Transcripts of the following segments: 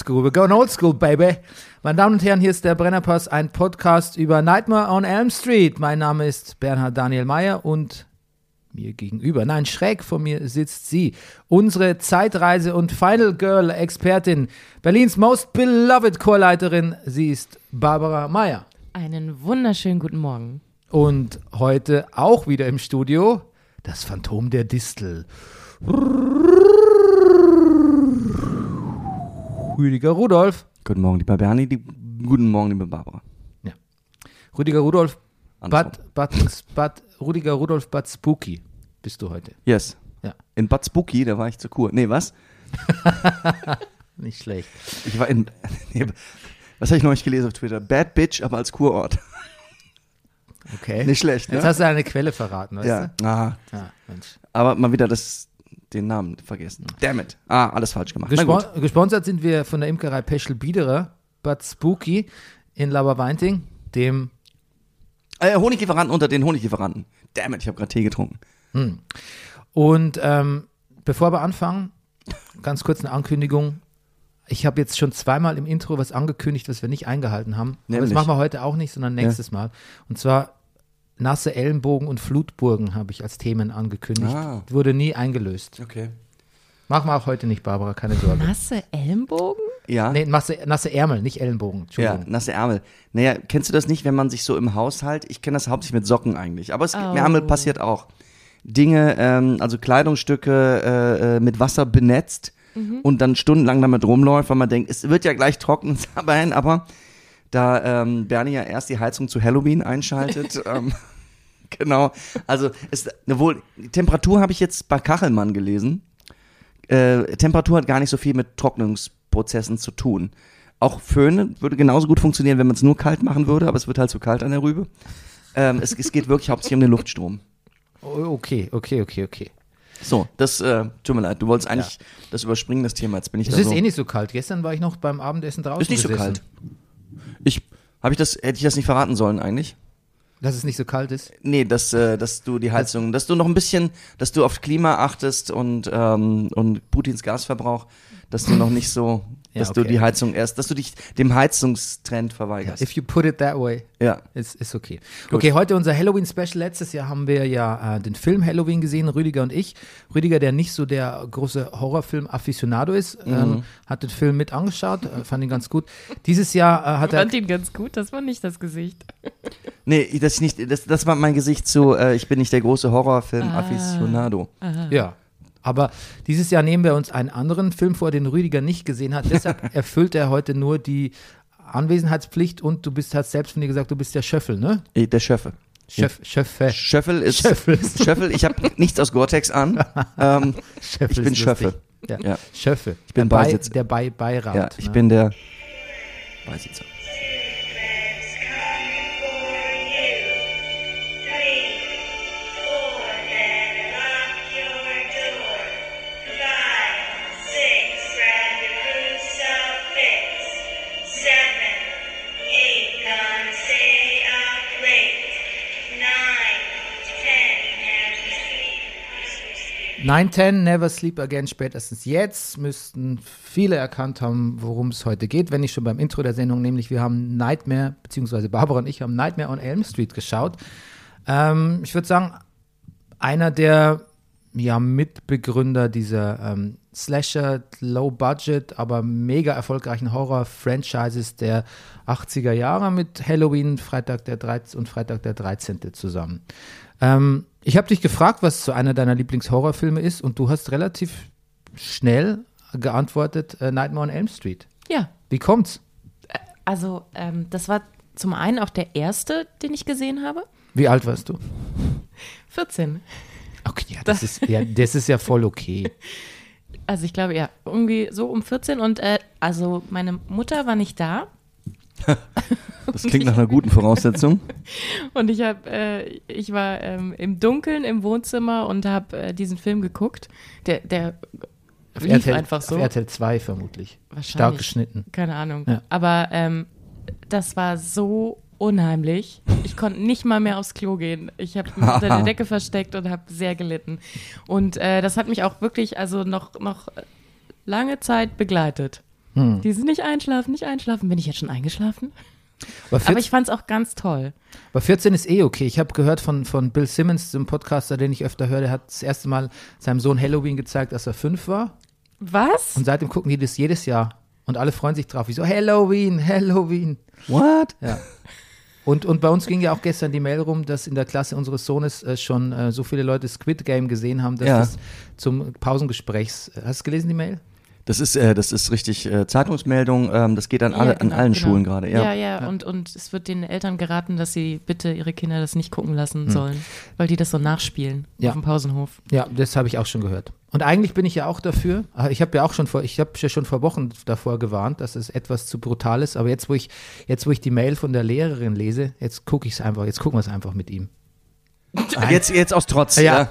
right. old school. We're going old school, baby. Meine Damen und Herren, hier ist der Brennerpass, ein Podcast über Nightmare on Elm Street. Mein Name ist Bernhard Daniel Mayer und mir gegenüber, nein, schräg vor mir sitzt sie, unsere Zeitreise- und Final Girl-Expertin, Berlins most beloved Chorleiterin. Sie ist Barbara Mayer. Einen wunderschönen guten Morgen. Und heute auch wieder im Studio das Phantom der Distel. Rüdiger Rudolf. Guten Morgen, lieber Bernie. Die, guten Morgen, liebe Barbara. Rüdiger Rudolf. Bad, Bad, Bad, Rüdiger Rudolf Bad Spooky bist du heute. Yes. Ja. In Bad Spooky, da war ich zur Kur. Nee, was? Nicht schlecht. Ich war in. Nee, was habe ich neulich gelesen auf Twitter? Bad Bitch, aber als Kurort. Okay. Nicht schlecht, Jetzt ne? hast du eine Quelle verraten, weißt Ja. Ah, du? Ja, Mensch. aber mal wieder das, den Namen vergessen. Damn it. Ah, alles falsch gemacht. Gespon gesponsert sind wir von der Imkerei Peschel Biederer, Bad Spooky in Laberweinting, dem Äh, Honiglieferanten unter den Honiglieferanten. Damn it, ich habe gerade Tee getrunken. Und ähm, bevor wir anfangen, ganz kurz eine Ankündigung. Ich habe jetzt schon zweimal im Intro was angekündigt, was wir nicht eingehalten haben. Aber das machen wir heute auch nicht, sondern nächstes Mal. Und zwar nasse Ellenbogen und Flutburgen habe ich als Themen angekündigt. Ah. Wurde nie eingelöst. Okay. Machen wir auch heute nicht, Barbara, keine Sorge. Nasse Ellenbogen? Ja. Nee, nasse, nasse Ärmel, nicht Ellenbogen. Ja, Entschuldigung. nasse Ärmel. Naja, kennst du das nicht, wenn man sich so im Haushalt, ich kenne das hauptsächlich mit Socken eigentlich, aber es Oh. mit Ärmel passiert auch. Dinge, ähm, also Kleidungsstücke äh, äh, mit Wasser benetzt und dann stundenlang damit rumläuft, weil man denkt, es wird ja gleich trocken sein, aber da ähm, Bernie ja erst die Heizung zu Halloween einschaltet, ähm, genau, also ist, wohl, Temperatur habe ich jetzt bei Kachelmann gelesen, äh, Temperatur hat gar nicht so viel mit Trocknungsprozessen zu tun. Auch Föhn würde genauso gut funktionieren, wenn man es nur kalt machen würde, aber es wird halt zu kalt an der Rübe. Ähm, es, es geht wirklich hauptsächlich um den Luftstrom. Oh, Okay, okay, okay, okay. So, das äh, tut mir leid. Du wolltest eigentlich das überspringen, das Thema. Jetzt bin ich Es da ist so. eh nicht so kalt. Gestern war ich noch beim Abendessen draußen. ist nicht so gesessen. kalt. Ich habe ich das hätte ich das nicht verraten sollen eigentlich? Dass es nicht so kalt ist. Nee, dass, äh, dass du die Heizung, dass du noch ein bisschen, dass du auf Klima achtest und, ähm, und Putins Gasverbrauch, dass du noch nicht so, Ja, dass du okay. die Heizung erst, dass du dich dem Heizungstrend verweigerst. If you put it that way. Ja. Ist, ist okay. Okay, heute unser Halloween-Special. Letztes Jahr haben wir ja äh, den Film Halloween gesehen, Rüdiger und ich. Rüdiger, der nicht so der große Horrorfilm-Afficionado ist, ähm, hat den Film mit angeschaut, äh, fand ihn ganz gut. Dieses Jahr äh, hat Ich er. fand ihn ganz gut, das war nicht das Gesicht. Nee, das ist nicht, das, das war mein Gesicht zu, äh, ich bin nicht der große Horrorfilm-Afficionado. Ja. Aber dieses Jahr nehmen wir uns einen anderen Film vor, den Rüdiger nicht gesehen hat. Deshalb erfüllt er heute nur die Anwesenheitspflicht und du bist, hast selbst von dir gesagt, du bist der Schöffel, ne? Äh, Der Schöffe. Schöff, Schöffe. Schöffel ist, Schöffel. Schöffel, ich habe nichts aus Gore-Tex an. Ähm, Schöffel Ich bin ist Schöffe. lustig. Ja. Ja. Schöffe. Ich bin der Bei, Beisitzer. der Bei Beirat. ja, ich ne? bin der Beisitzer. Nine, ten, never sleep again. Spätestens jetzt müssten viele erkannt haben, worum es heute geht, wenn nicht schon beim Intro der Sendung, nämlich wir haben Nightmare, beziehungsweise Barbara und ich haben Nightmare on Elm Street geschaut. Ähm, ich würde sagen, einer der ja, Mitbegründer dieser ähm, Slasher, Low Budget, aber mega erfolgreichen Horror-Franchises der 80er Jahre mit Halloween, Freitag der 13. und Freitag der 13. zusammen. Ähm, ich habe dich gefragt, was so einer deiner Lieblingshorrorfilme ist und du hast relativ schnell geantwortet, äh, Nightmare on Elm Street. Ja, Wie kommt's? also ähm, das war zum einen auch der erste, den ich gesehen habe. Wie alt warst du? 14. Okay, ja, das ist ja, das ist ja voll okay. Also ich glaube, ja, irgendwie so um 14 und äh, also meine Mutter war nicht da Das klingt nach einer guten Voraussetzung. und ich habe, äh, ich war ähm, im Dunkeln im Wohnzimmer und habe äh, diesen Film geguckt. Der, der Auf lief RTL, einfach so. Auf RTL 2 vermutlich. Wahrscheinlich. Stark geschnitten. Keine Ahnung. Ja. Aber ähm, das war so unheimlich. Ich konnte nicht mal mehr aufs Klo gehen. Ich habe mich unter der Decke versteckt und habe sehr gelitten. Und äh, das hat mich auch wirklich, also noch, noch lange Zeit begleitet. Hm. Dieses nicht einschlafen, nicht einschlafen. Bin ich jetzt schon eingeschlafen? Aber, Aber 14, ich fand es auch ganz toll. aber 14 ist eh okay. Ich habe gehört von, von Bill Simmons, dem Podcaster, den ich öfter höre, der hat das erste Mal seinem Sohn Halloween gezeigt, als er fünf war. Was? Und seitdem gucken die das jedes Jahr. Und alle freuen sich drauf. Wie so, Halloween, Halloween. What? Ja. Und, und bei uns ging ja auch gestern die Mail rum, dass in der Klasse unseres Sohnes äh, schon äh, so viele Leute Squid Game gesehen haben, dass Ja. das zum Pausengesprächs. Hast du gelesen die Mail? Das ist, äh, das ist richtig äh, Zeitungsmeldung. Ähm, das geht an, alle, Ja, genau, an allen genau. Schulen gerade. Ja. Ja, ja, Und, und es wird den Eltern geraten, dass sie bitte ihre Kinder das nicht gucken lassen Hm. sollen, weil die das so nachspielen Ja. auf dem Pausenhof. Ja, das habe ich auch schon gehört. Und eigentlich bin ich ja auch dafür. aber Ich habe ja auch schon vor, ich habe ja schon vor Wochen davor gewarnt, dass es etwas zu brutal ist. Aber jetzt, wo ich, jetzt, wo ich die Mail von der Lehrerin lese, jetzt gucke ich es einfach, jetzt gucken wir es einfach mit ihm. Jetzt, jetzt aus Trotz. Ja. Ja.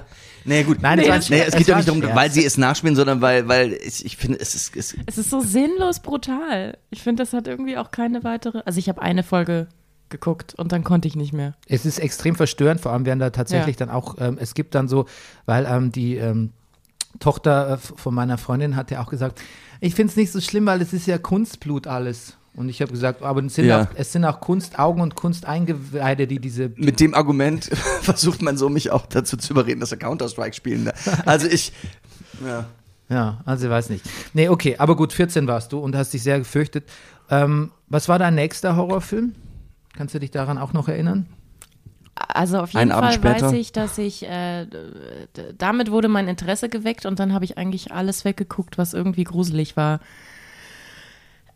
Nee, gut. Nein, es nee, war nee, es geht Es ja nicht darum, Scherz. weil sie es nachspielen, sondern weil, weil es, ich finde, es ist, es, Es ist so sinnlos brutal. Ich finde, das hat irgendwie auch keine weitere. Also ich habe eine Folge geguckt und dann konnte ich nicht mehr. Es ist extrem verstörend, vor allem werden da tatsächlich dann auch, ähm, es gibt dann so, weil ähm, die ähm, Tochter äh, von meiner Freundin hat ja auch gesagt, ich finde es nicht so schlimm, weil es ist ja Kunstblut alles. Und ich habe gesagt, aber es sind, Ja. auch, es sind auch Kunstaugen und Kunsteingeweide, die diese mit dem Argument versucht man so mich auch dazu zu überreden, dass er Counter-Strike spielen darf. Also ich, ja. Ja, also ich weiß nicht. Nee, okay, aber gut, 14 warst du und hast dich sehr gefürchtet. Ähm, was war dein nächster Horrorfilm? Kannst du dich daran auch noch erinnern? Also auf Einen jeden Abend Fall später. weiß ich, dass ich, äh, damit wurde mein Interesse geweckt und dann habe ich eigentlich alles weggeguckt, was irgendwie gruselig war.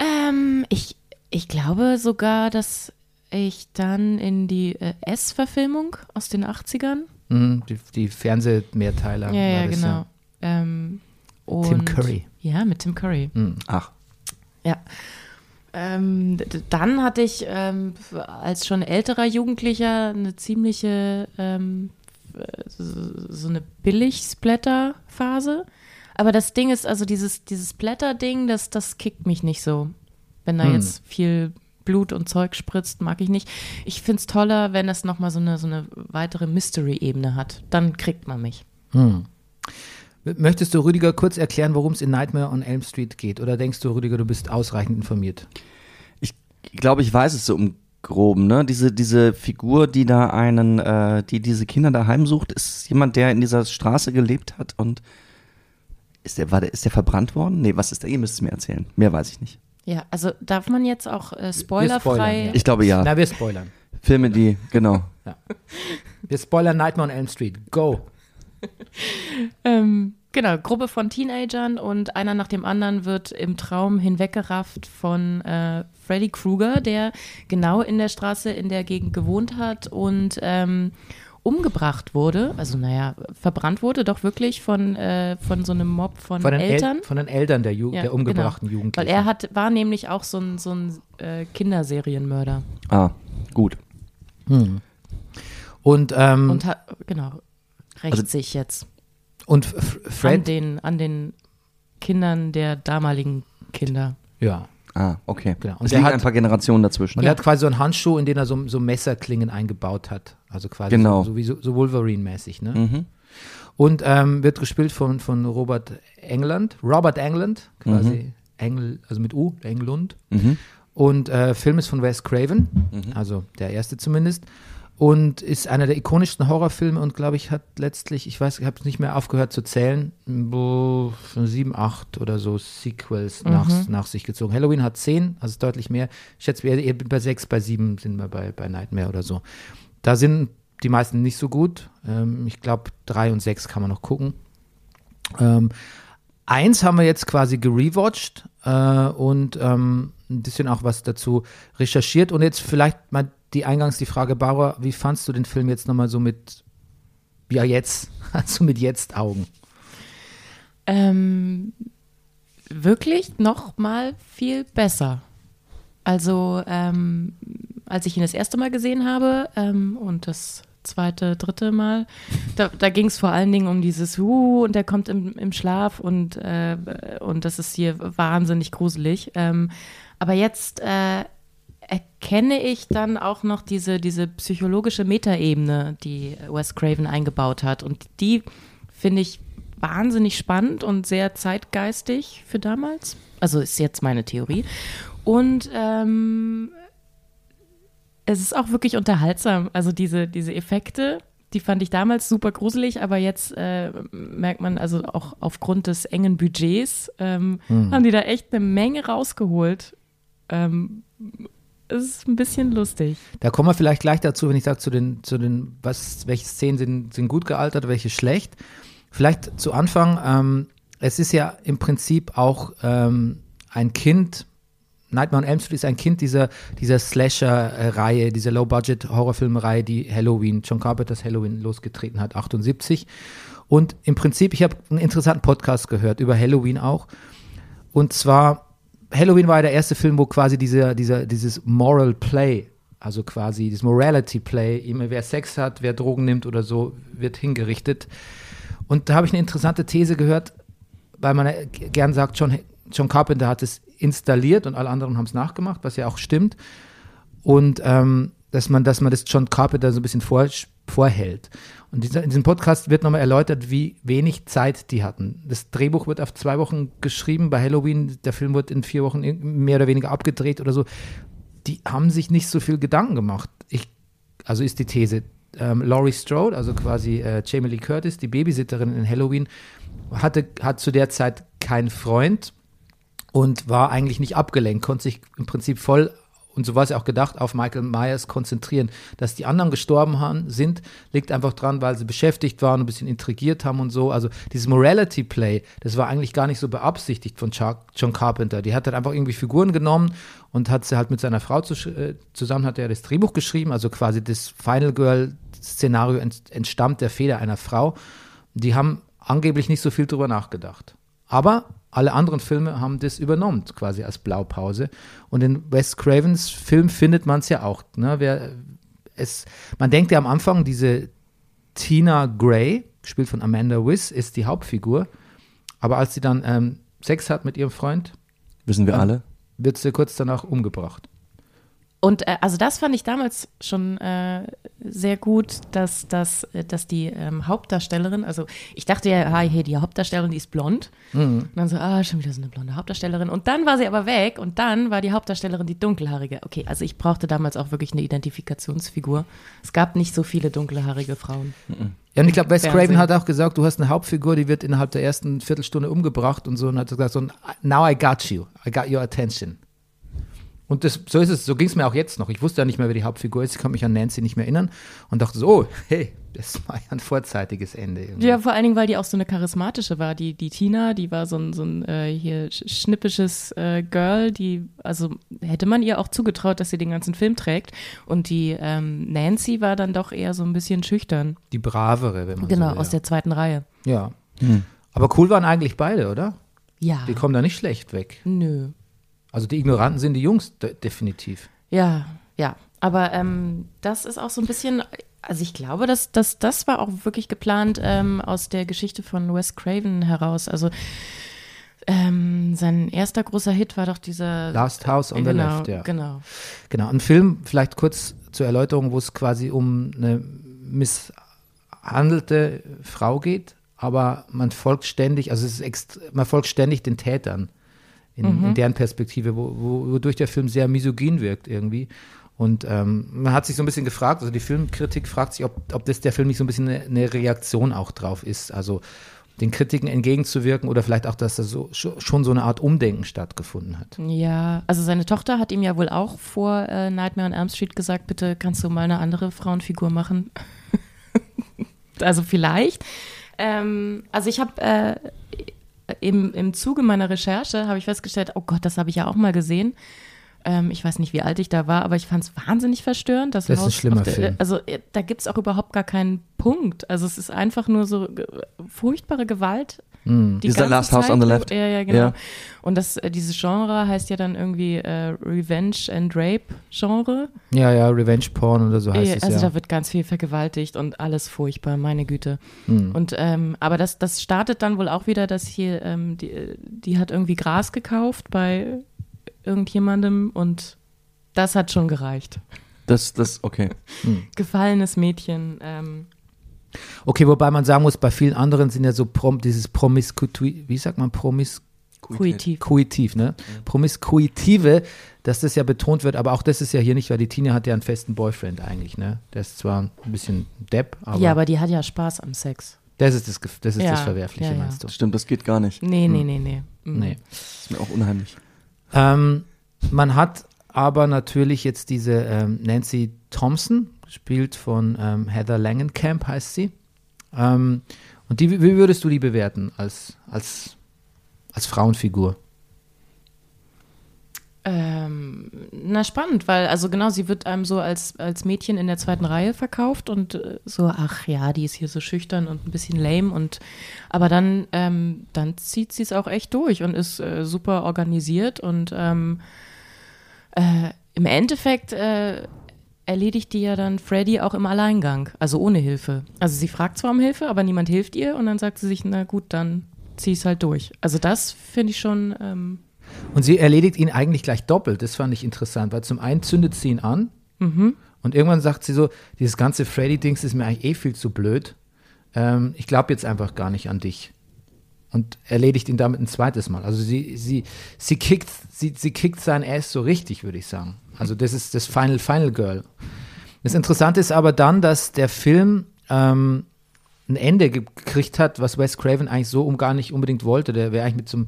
Ähm, ich, ich glaube sogar, dass ich dann in die äh, S-Verfilmung aus den 80ern. Mhm, die, die Fernsehmehrteiler. Ja, ja, das, genau. Ähm, Tim Curry. Ja, mit Tim Curry. Mhm. Ach, Ja. Ähm, dann hatte ich ähm, als schon älterer Jugendlicher eine ziemliche, ähm, äh, so so eine Billig-Splatter-Phase. Aber das Ding ist, also dieses, dieses Splatter-Ding, das, das kickt mich nicht so. Wenn da Hm. jetzt viel Blut und Zeug spritzt, mag ich nicht. Ich finde es toller, wenn das nochmal so eine, so eine weitere Mystery-Ebene hat. Dann kriegt man mich. Hm. Möchtest du, Rüdiger, kurz erklären, worum es in Nightmare on Elm Street geht? Oder denkst du, Rüdiger, du bist ausreichend informiert? ich glaube, ich weiß es so im Groben, ne? Diese, diese Figur, die da einen, äh, die diese Kinder da heimsucht, ist jemand, der in dieser Straße gelebt hat und ist der, war der, ist der verbrannt worden? Nee, was ist der? Ihr müsst es mir erzählen. Mehr weiß ich nicht. Ja, also darf man jetzt auch äh, spoilern, spoilerfrei. ja. Ich glaube ja. Na, wir spoilern. Filme, die, genau. Wir spoilern Nightmare on Elm Street. Go. Ähm, genau, Gruppe von Teenagern und einer nach dem anderen wird im Traum hinweggerafft von äh, Freddy Krueger, der genau in der Straße in der Gegend gewohnt hat und ähm, umgebracht wurde, also naja, verbrannt wurde, doch wirklich von, äh, von so einem Mob von, Von den, Eltern. El von den Eltern der, Ju Ja, der umgebrachten genau. Jugendlichen. Weil er hat, war nämlich auch so ein, so ein äh, Kinderserienmörder. Ah, gut. Und, ähm, Und hat, genau, rächt Also- sich jetzt und F- an Fred, den, an den Kindern der damaligen Kinder. ja. Ah, okay. Genau. Und Es liegen hat- ein paar Generationen dazwischen. Und er hat quasi so einen Handschuh, in den er so, so Messerklingen eingebaut hat. Also quasi Genau. so, so wie so, so Wolverine-mäßig, ne? Mhm. Und ähm, wird gespielt von, von Robert England, Robert England, quasi Engel, also mit U, Englund. Mhm. Und äh, Film ist von Wes Craven, also der erste zumindest. Und ist einer der ikonischsten Horrorfilme und glaube ich hat letztlich, ich weiß, ich habe es nicht mehr aufgehört zu zählen, bo, schon sieben, acht oder so Sequels nach, nach sich gezogen. Halloween hat zehn, also deutlich mehr. Ich schätze, wir bei sechs, bei sieben sind wir bei, bei Nightmare oder so. Da sind die meisten nicht so gut. Ähm, ich glaube, drei und sechs kann man noch gucken. Ähm, eins haben wir jetzt quasi gerewatcht äh, und ähm, ein bisschen auch was dazu recherchiert. Und jetzt vielleicht mal die eingangs die Frage, Bauer, wie fandst du den Film jetzt nochmal so mit, ja jetzt, also mit jetzt Augen? Ähm, wirklich noch mal viel besser. Also ähm, als ich ihn das erste Mal gesehen habe ähm, und das zweite, dritte Mal, da, da ging es vor allen Dingen um dieses Uh und der kommt im, im Schlaf und, äh, und das ist hier wahnsinnig gruselig. Ähm, aber jetzt, äh, erkenne ich dann auch noch diese, diese psychologische Metaebene, die Wes Craven eingebaut hat. Und die finde ich wahnsinnig spannend und sehr zeitgeistig für damals. Also ist jetzt meine Theorie. Und ähm, es ist auch wirklich unterhaltsam. Also diese, diese Effekte, die fand ich damals super gruselig, aber jetzt äh, merkt man, also auch aufgrund des engen Budgets, ähm, Hm. haben die da echt eine Menge rausgeholt. Ähm, ist ein bisschen lustig. Da kommen wir vielleicht gleich dazu, wenn ich sage, zu den, zu den, was, welche Szenen sind, sind gut gealtert, welche schlecht. Vielleicht zu Anfang, ähm, es ist ja im Prinzip auch ähm, ein Kind, Nightmare on Elm Street ist ein Kind dieser, dieser Slasher-Reihe, dieser Low-Budget-Horrorfilm-Reihe, die Halloween, John Carpenters Halloween losgetreten hat, 78. Und im Prinzip, ich habe einen interessanten Podcast gehört über Halloween auch. Und zwar, Halloween war ja der erste Film, wo quasi dieser, dieser, dieses Moral Play, also quasi dieses Morality Play, immer wer Sex hat, wer Drogen nimmt oder so, wird hingerichtet. Und da habe ich eine interessante These gehört, weil man gern sagt, John, John Carpenter hat es installiert und alle anderen haben es nachgemacht, was ja auch stimmt. Und ähm, dass man, dass man das John Carpenter so ein bisschen vor, vorhält. Und in diesem Podcast wird nochmal erläutert, wie wenig Zeit die hatten. Das Drehbuch wird auf zwei Wochen geschrieben bei Halloween, der Film wird in vier Wochen mehr oder weniger abgedreht oder so. Die haben sich nicht so viel Gedanken gemacht. Ich, also ist die These. Ähm, Laurie Strode, also quasi äh, Jamie Lee Curtis, die Babysitterin in Halloween, hatte, hat zu der Zeit keinen Freund und war eigentlich nicht abgelenkt, konnte sich im Prinzip voll, und so war es auch gedacht, auf Michael Myers konzentrieren. Dass die anderen gestorben haben, sind, liegt einfach dran, weil sie beschäftigt waren, ein bisschen intrigiert haben und so. Also dieses Morality Play, das war eigentlich gar nicht so beabsichtigt von John Carpenter. Die hat dann einfach irgendwie Figuren genommen und hat sie halt mit seiner Frau zu, äh, zusammen, hat er das Drehbuch geschrieben, also quasi das Final Girl Szenario ent, entstammt der Feder einer Frau. Die haben angeblich nicht so viel drüber nachgedacht. Aber alle anderen Filme haben das übernommen, quasi als Blaupause. Und in Wes Cravens Film findet man es ja auch. Ne? Wer, es, man denkt ja am Anfang, diese Tina Gray, gespielt von Amanda Wiss, ist die Hauptfigur. Aber als sie dann ähm, Sex hat mit ihrem Freund, Wissen wir alle. wird sie kurz danach umgebracht. Und äh, also das fand ich damals schon äh, sehr gut, dass, dass, äh, dass die ähm, Hauptdarstellerin, also ich dachte ja, ah, hey, die Hauptdarstellerin, die ist blond. Und dann so, ah, schon wieder so eine blonde Hauptdarstellerin. Und dann war sie aber weg und dann war die Hauptdarstellerin die dunkelhaarige. Okay, also ich brauchte damals auch wirklich eine Identifikationsfigur. Es gab nicht so viele dunkelhaarige Frauen. Ja, und ich glaube, Wes. Craven hat auch gesagt, du hast eine Hauptfigur, die wird innerhalb der ersten Viertelstunde umgebracht und so und hat gesagt, so, now I got you, I got your attention. Und das, so ist es, so ging es mir auch jetzt noch. Ich wusste ja nicht mehr, wer die Hauptfigur ist. Ich konnte mich an Nancy nicht mehr erinnern und dachte so, oh, hey, das war ja ein vorzeitiges Ende. Irgendwie. Ja, vor allen Dingen, weil die auch so eine charismatische war. Die, die Tina, die war so ein, so ein äh, hier sch- schnippisches äh, Girl, die, also hätte man ihr auch zugetraut, dass sie den ganzen Film trägt. Und die ähm, Nancy war dann doch eher so ein bisschen schüchtern. Die bravere, wenn man Genau, so will. aus der zweiten Reihe. Ja. Aber cool waren eigentlich beide, oder? Ja. Die kommen da nicht schlecht weg. Nö. Also die Ignoranten sind die Jungs, de definitiv. Ja, ja. Aber ähm, das ist auch so ein bisschen, also ich glaube, dass, dass das war auch wirklich geplant ähm, aus der Geschichte von Wes Craven heraus. Also ähm, sein erster großer Hit war doch dieser Last House on the genau, Left, ja. Genau. Genau, ein Film, vielleicht kurz zur Erläuterung, wo es quasi um eine misshandelte Frau geht, aber man folgt ständig, also es ist man folgt ständig den Tätern in, in deren Perspektive, wo, wo, wodurch der Film sehr misogyn wirkt irgendwie. Und ähm, man hat sich so ein bisschen gefragt, also die Filmkritik fragt sich, ob, ob das der Film nicht so ein bisschen eine, eine Reaktion auch drauf ist, also den Kritiken entgegenzuwirken oder vielleicht auch, dass da so, scho- schon so eine Art Umdenken stattgefunden hat. Ja, also seine Tochter hat ihm ja wohl auch vor äh, Nightmare on Elm Street gesagt, bitte kannst du mal eine andere Frauenfigur machen. also vielleicht. Ähm, also ich habe äh, im, im Zuge meiner Recherche habe ich festgestellt, oh Gott, das habe ich ja auch mal gesehen. Ähm, ich weiß nicht, wie alt ich da war, aber ich fand es wahnsinnig verstörend. Das, Das ist Haus schlimmer auf der, Film. Also äh, da gibt es auch überhaupt gar keinen Punkt. Also es ist einfach nur so äh, furchtbare Gewalt. Die Ist der Last House on the Zeit. Left? Ja, ja, genau. Ja. Und das, äh, dieses Genre heißt ja dann irgendwie äh, Revenge and Rape Genre. Ja, ja, Revenge Porn oder so heißt Äh, es also ja. da wird ganz viel vergewaltigt und alles furchtbar, meine Güte. Hm. Und ähm, aber das, das startet dann wohl auch wieder, dass hier ähm, die, die hat irgendwie Gras gekauft bei irgendjemandem und das hat schon gereicht. Das, das, okay. Gefallenes Mädchen. Ähm, Okay, wobei man sagen muss, bei vielen anderen sind ja so prom, dieses Promiskuitiv, wie sagt man, Promiskuitiv, Kuitiv. ne? Promiskuitive, dass das ja betont wird, aber auch das ist ja hier nicht, weil die Tina hat ja einen festen Boyfriend eigentlich, ne? Der ist zwar ein bisschen Depp, aber, ja, aber die hat ja Spaß am Sex. das ist das, das, ist Ja, das Verwerfliche, ja, ja. meinst du? Stimmt, das geht gar nicht. Nee, nee, nee, nee. Mhm. Nee. Das ist mir auch unheimlich. Ähm, man hat aber natürlich jetzt diese ähm, Nancy Thompson, gespielt von ähm, Heather Langenkamp heißt sie. Ähm, und die, wie würdest du die bewerten als, als, als Frauenfigur? Ähm, na spannend, weil also genau, sie wird einem so als, als Mädchen in der zweiten Reihe verkauft und äh, so, ach ja, die ist hier so schüchtern und ein bisschen lame und aber dann, ähm, dann zieht sie es auch echt durch und ist äh, super organisiert und ähm, äh, im Endeffekt äh, erledigt die ja dann Freddy auch im Alleingang, also ohne Hilfe. Also sie fragt zwar um Hilfe, aber niemand hilft ihr und dann sagt sie sich, na gut, dann zieh es halt durch. Also das finde ich schon ähm, Und sie erledigt ihn eigentlich gleich doppelt. Das fand ich interessant, weil zum einen zündet sie ihn an und irgendwann sagt sie so, dieses ganze Freddy-Dings ist mir eigentlich eh viel zu blöd. Ähm, ich glaube jetzt einfach gar nicht an dich. Und erledigt ihn damit ein zweites Mal. Also sie, sie, sie kickt, sie, sie kickt sein Ass so richtig, würde ich sagen. Also das ist das Final, Final Girl. Das Interessante ist aber dann, dass der Film ähm, ein Ende gekriegt hat, was Wes Craven eigentlich so um gar nicht unbedingt wollte. Der wäre eigentlich mit so einem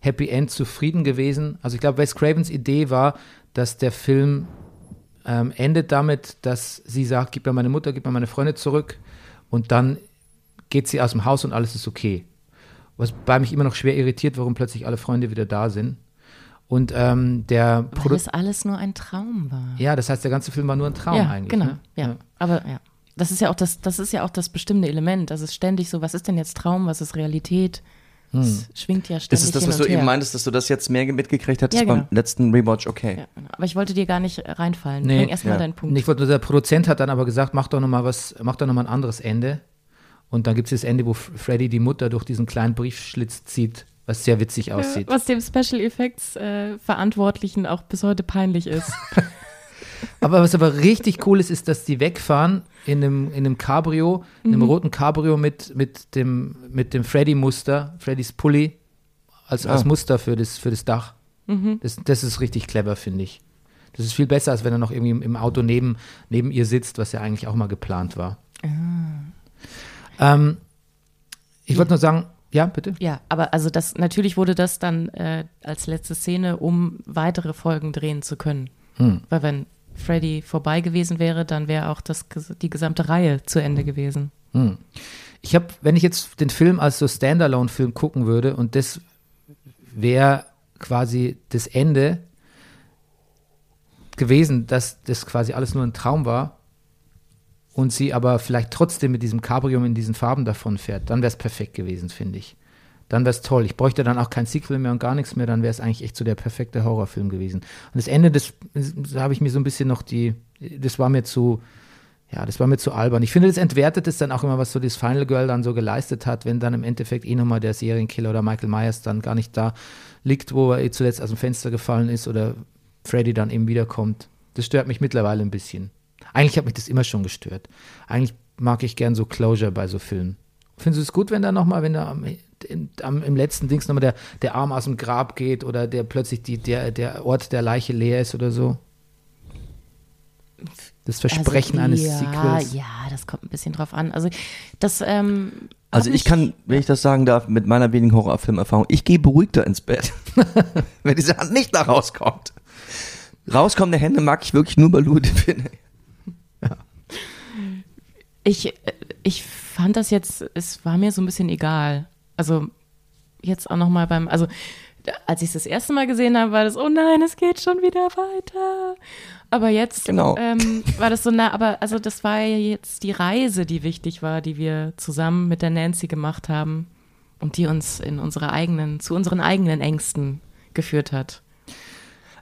Happy End zufrieden gewesen. Also ich glaube, Wes Cravens Idee war, dass der Film ähm, endet damit, dass sie sagt, gib mir meine Mutter, gib mir meine Freunde zurück und dann geht sie aus dem Haus und alles ist okay. Was bei mich immer noch schwer irritiert, warum plötzlich alle Freunde wieder da sind. Und ähm, der weil Produ das alles nur ein Traum war. Ja, das heißt, der ganze Film war nur ein Traum ja, eigentlich. genau. Ne? Ja. aber ja. Das ist ja auch das, das ist ja auch das bestimmte Element. Das ist ständig so, was ist denn jetzt Traum, was ist Realität? Das schwingt ja ständig Ist es das, hin was du eben meintest, dass du das jetzt mehr mitgekriegt hattest Ja, genau. beim letzten Rewatch? Okay. Ja, genau. Aber ich wollte dir gar nicht reinfallen. Nee. Bring erst mal Ja. deinen Punkt. Ich wollte der Produzent hat dann aber gesagt, mach doch noch mal was, mach doch noch mal ein anderes Ende. Und dann gibt es das Ende, wo Freddy die Mutter durch diesen kleinen Briefschlitz zieht, was sehr witzig aussieht. was dem Special Effects äh, Verantwortlichen auch bis heute peinlich ist. Aber was aber richtig cool ist, ist, dass die wegfahren in einem, in einem Cabrio, in Mhm. einem roten Cabrio mit, mit dem, mit dem Freddy-Muster, Freddys Pulli als, als Ah. Muster für das, für das Dach. Mhm. Das, das ist richtig clever, finde ich. Das ist viel besser, als wenn er noch irgendwie im, im Auto neben, neben ihr sitzt, was ja eigentlich auch mal geplant war. Ähm, ich wollte nur sagen, ja, bitte. ja, aber also das natürlich wurde das dann äh, als letzte Szene, um weitere Folgen drehen zu können. Hm. Weil wenn Freddy vorbei gewesen wäre, dann wäre auch das, die gesamte Reihe zu Ende gewesen. Hm. Ich habe, wenn ich jetzt den Film als so Standalone-Film gucken würde und das wäre quasi das Ende gewesen, dass das quasi alles nur ein Traum war und sie aber vielleicht trotzdem mit diesem Cabrio in diesen Farben davon fährt, dann wäre es perfekt gewesen, finde ich. Dann wäre es toll. Ich bräuchte dann auch kein Sequel mehr und gar nichts mehr, dann wäre es eigentlich echt so der perfekte Horrorfilm gewesen. Und das Ende, das, das habe ich mir so ein bisschen noch die, das war mir zu, ja, das war mir zu albern. Ich finde, das entwertet es dann auch immer, was so das Final Girl dann so geleistet hat, wenn dann im Endeffekt eh nochmal der Serienkiller oder Michael Myers dann gar nicht da liegt, wo er eh zuletzt aus dem Fenster gefallen ist oder Freddy dann eben wiederkommt. Das stört mich mittlerweile ein bisschen. Eigentlich hat mich das immer schon gestört. Eigentlich mag ich gern so Closure bei so Filmen. Findest du es gut, wenn da nochmal, wenn da am, in, am, im letzten Dings nochmal der, der Arm aus dem Grab geht oder der plötzlich die, der, der Ort der Leiche leer ist oder so? Das Versprechen also, eines ja, Sequels. Ja, das kommt ein bisschen drauf an. Also das, ähm, Also ich kann, wenn ich das sagen darf, mit meiner wenigen Horrorfilmerfahrung, ich gehe beruhigter ins Bett, wenn diese Hand nicht da rauskommt. Rauskommende Hände mag ich wirklich nur bei Louis Define. Ich, ich fand das jetzt, es war mir so ein bisschen egal. Also jetzt auch nochmal beim, also als ich es das erste Mal gesehen habe, war das, oh nein, es geht schon wieder weiter. Aber jetzt Genau. ähm, war das so, na, aber also das war ja jetzt die Reise, die wichtig war, die wir zusammen mit der Nancy gemacht haben und die uns in unsere eigenen, zu unseren eigenen Ängsten geführt hat.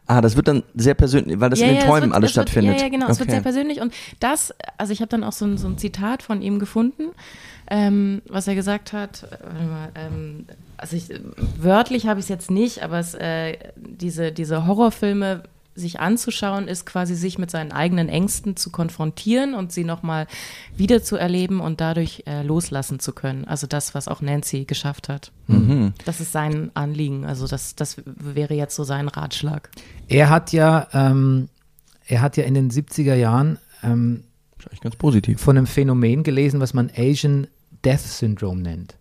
Ah, das wird dann sehr persönlich, weil das in den es Träumen wird- alles wird, stattfindet. Ja, ja, genau. Es wird sehr persönlich. Und das, also ich habe dann auch so ein, so ein Zitat von ihm gefunden, ähm, was er gesagt hat. Äh, warte mal, ähm, also ich, wörtlich habe ich es jetzt nicht, aber es, äh, diese, diese Horrorfilme sich anzuschauen, ist quasi sich mit seinen eigenen Ängsten zu konfrontieren und sie nochmal wieder zu erleben und dadurch äh, loslassen zu können. Also das, was auch Nancy geschafft hat. Mhm. Das ist sein Anliegen. Also das, das wäre jetzt so sein Ratschlag. Er hat ja, ähm, er hat ja in den 70er Jahren ähm, ganz positiv. von einem Phänomen gelesen, was man Asian Death Syndrome nennt.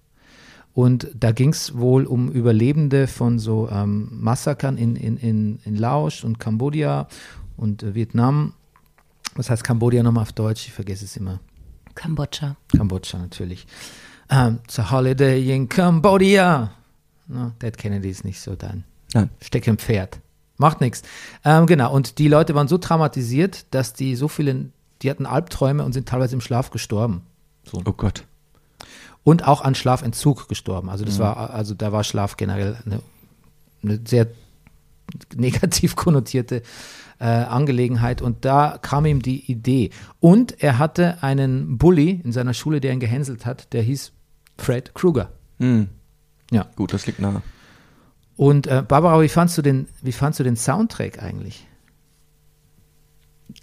Und da ging es wohl um Überlebende von so ähm, Massakern in, in, in, in Laos und Kambodscha und äh, Vietnam. Was heißt Kambodscha nochmal auf Deutsch? Ich vergesse es immer. Kambodscha. Kambodscha natürlich. Ähm, It's a holiday in Cambodia. No, Dead Kennedy ist nicht so dein Nein. Steckenpferd. Macht nichts. Ähm, genau, und die Leute waren so traumatisiert, dass die so viele, die hatten Albträume und sind teilweise im Schlaf gestorben. So. Oh Gott. Und auch an Schlafentzug gestorben. Also das war, also da war Schlaf generell eine, eine sehr negativ konnotierte äh, Angelegenheit. Und da kam ihm die Idee. Und er hatte einen Bully in seiner Schule, der ihn gehänselt hat, der hieß Fred Krueger. Hm. Ja. Gut, das liegt nahe. Und äh, Barbara, wie fandst du den, wie fandst du den Soundtrack eigentlich?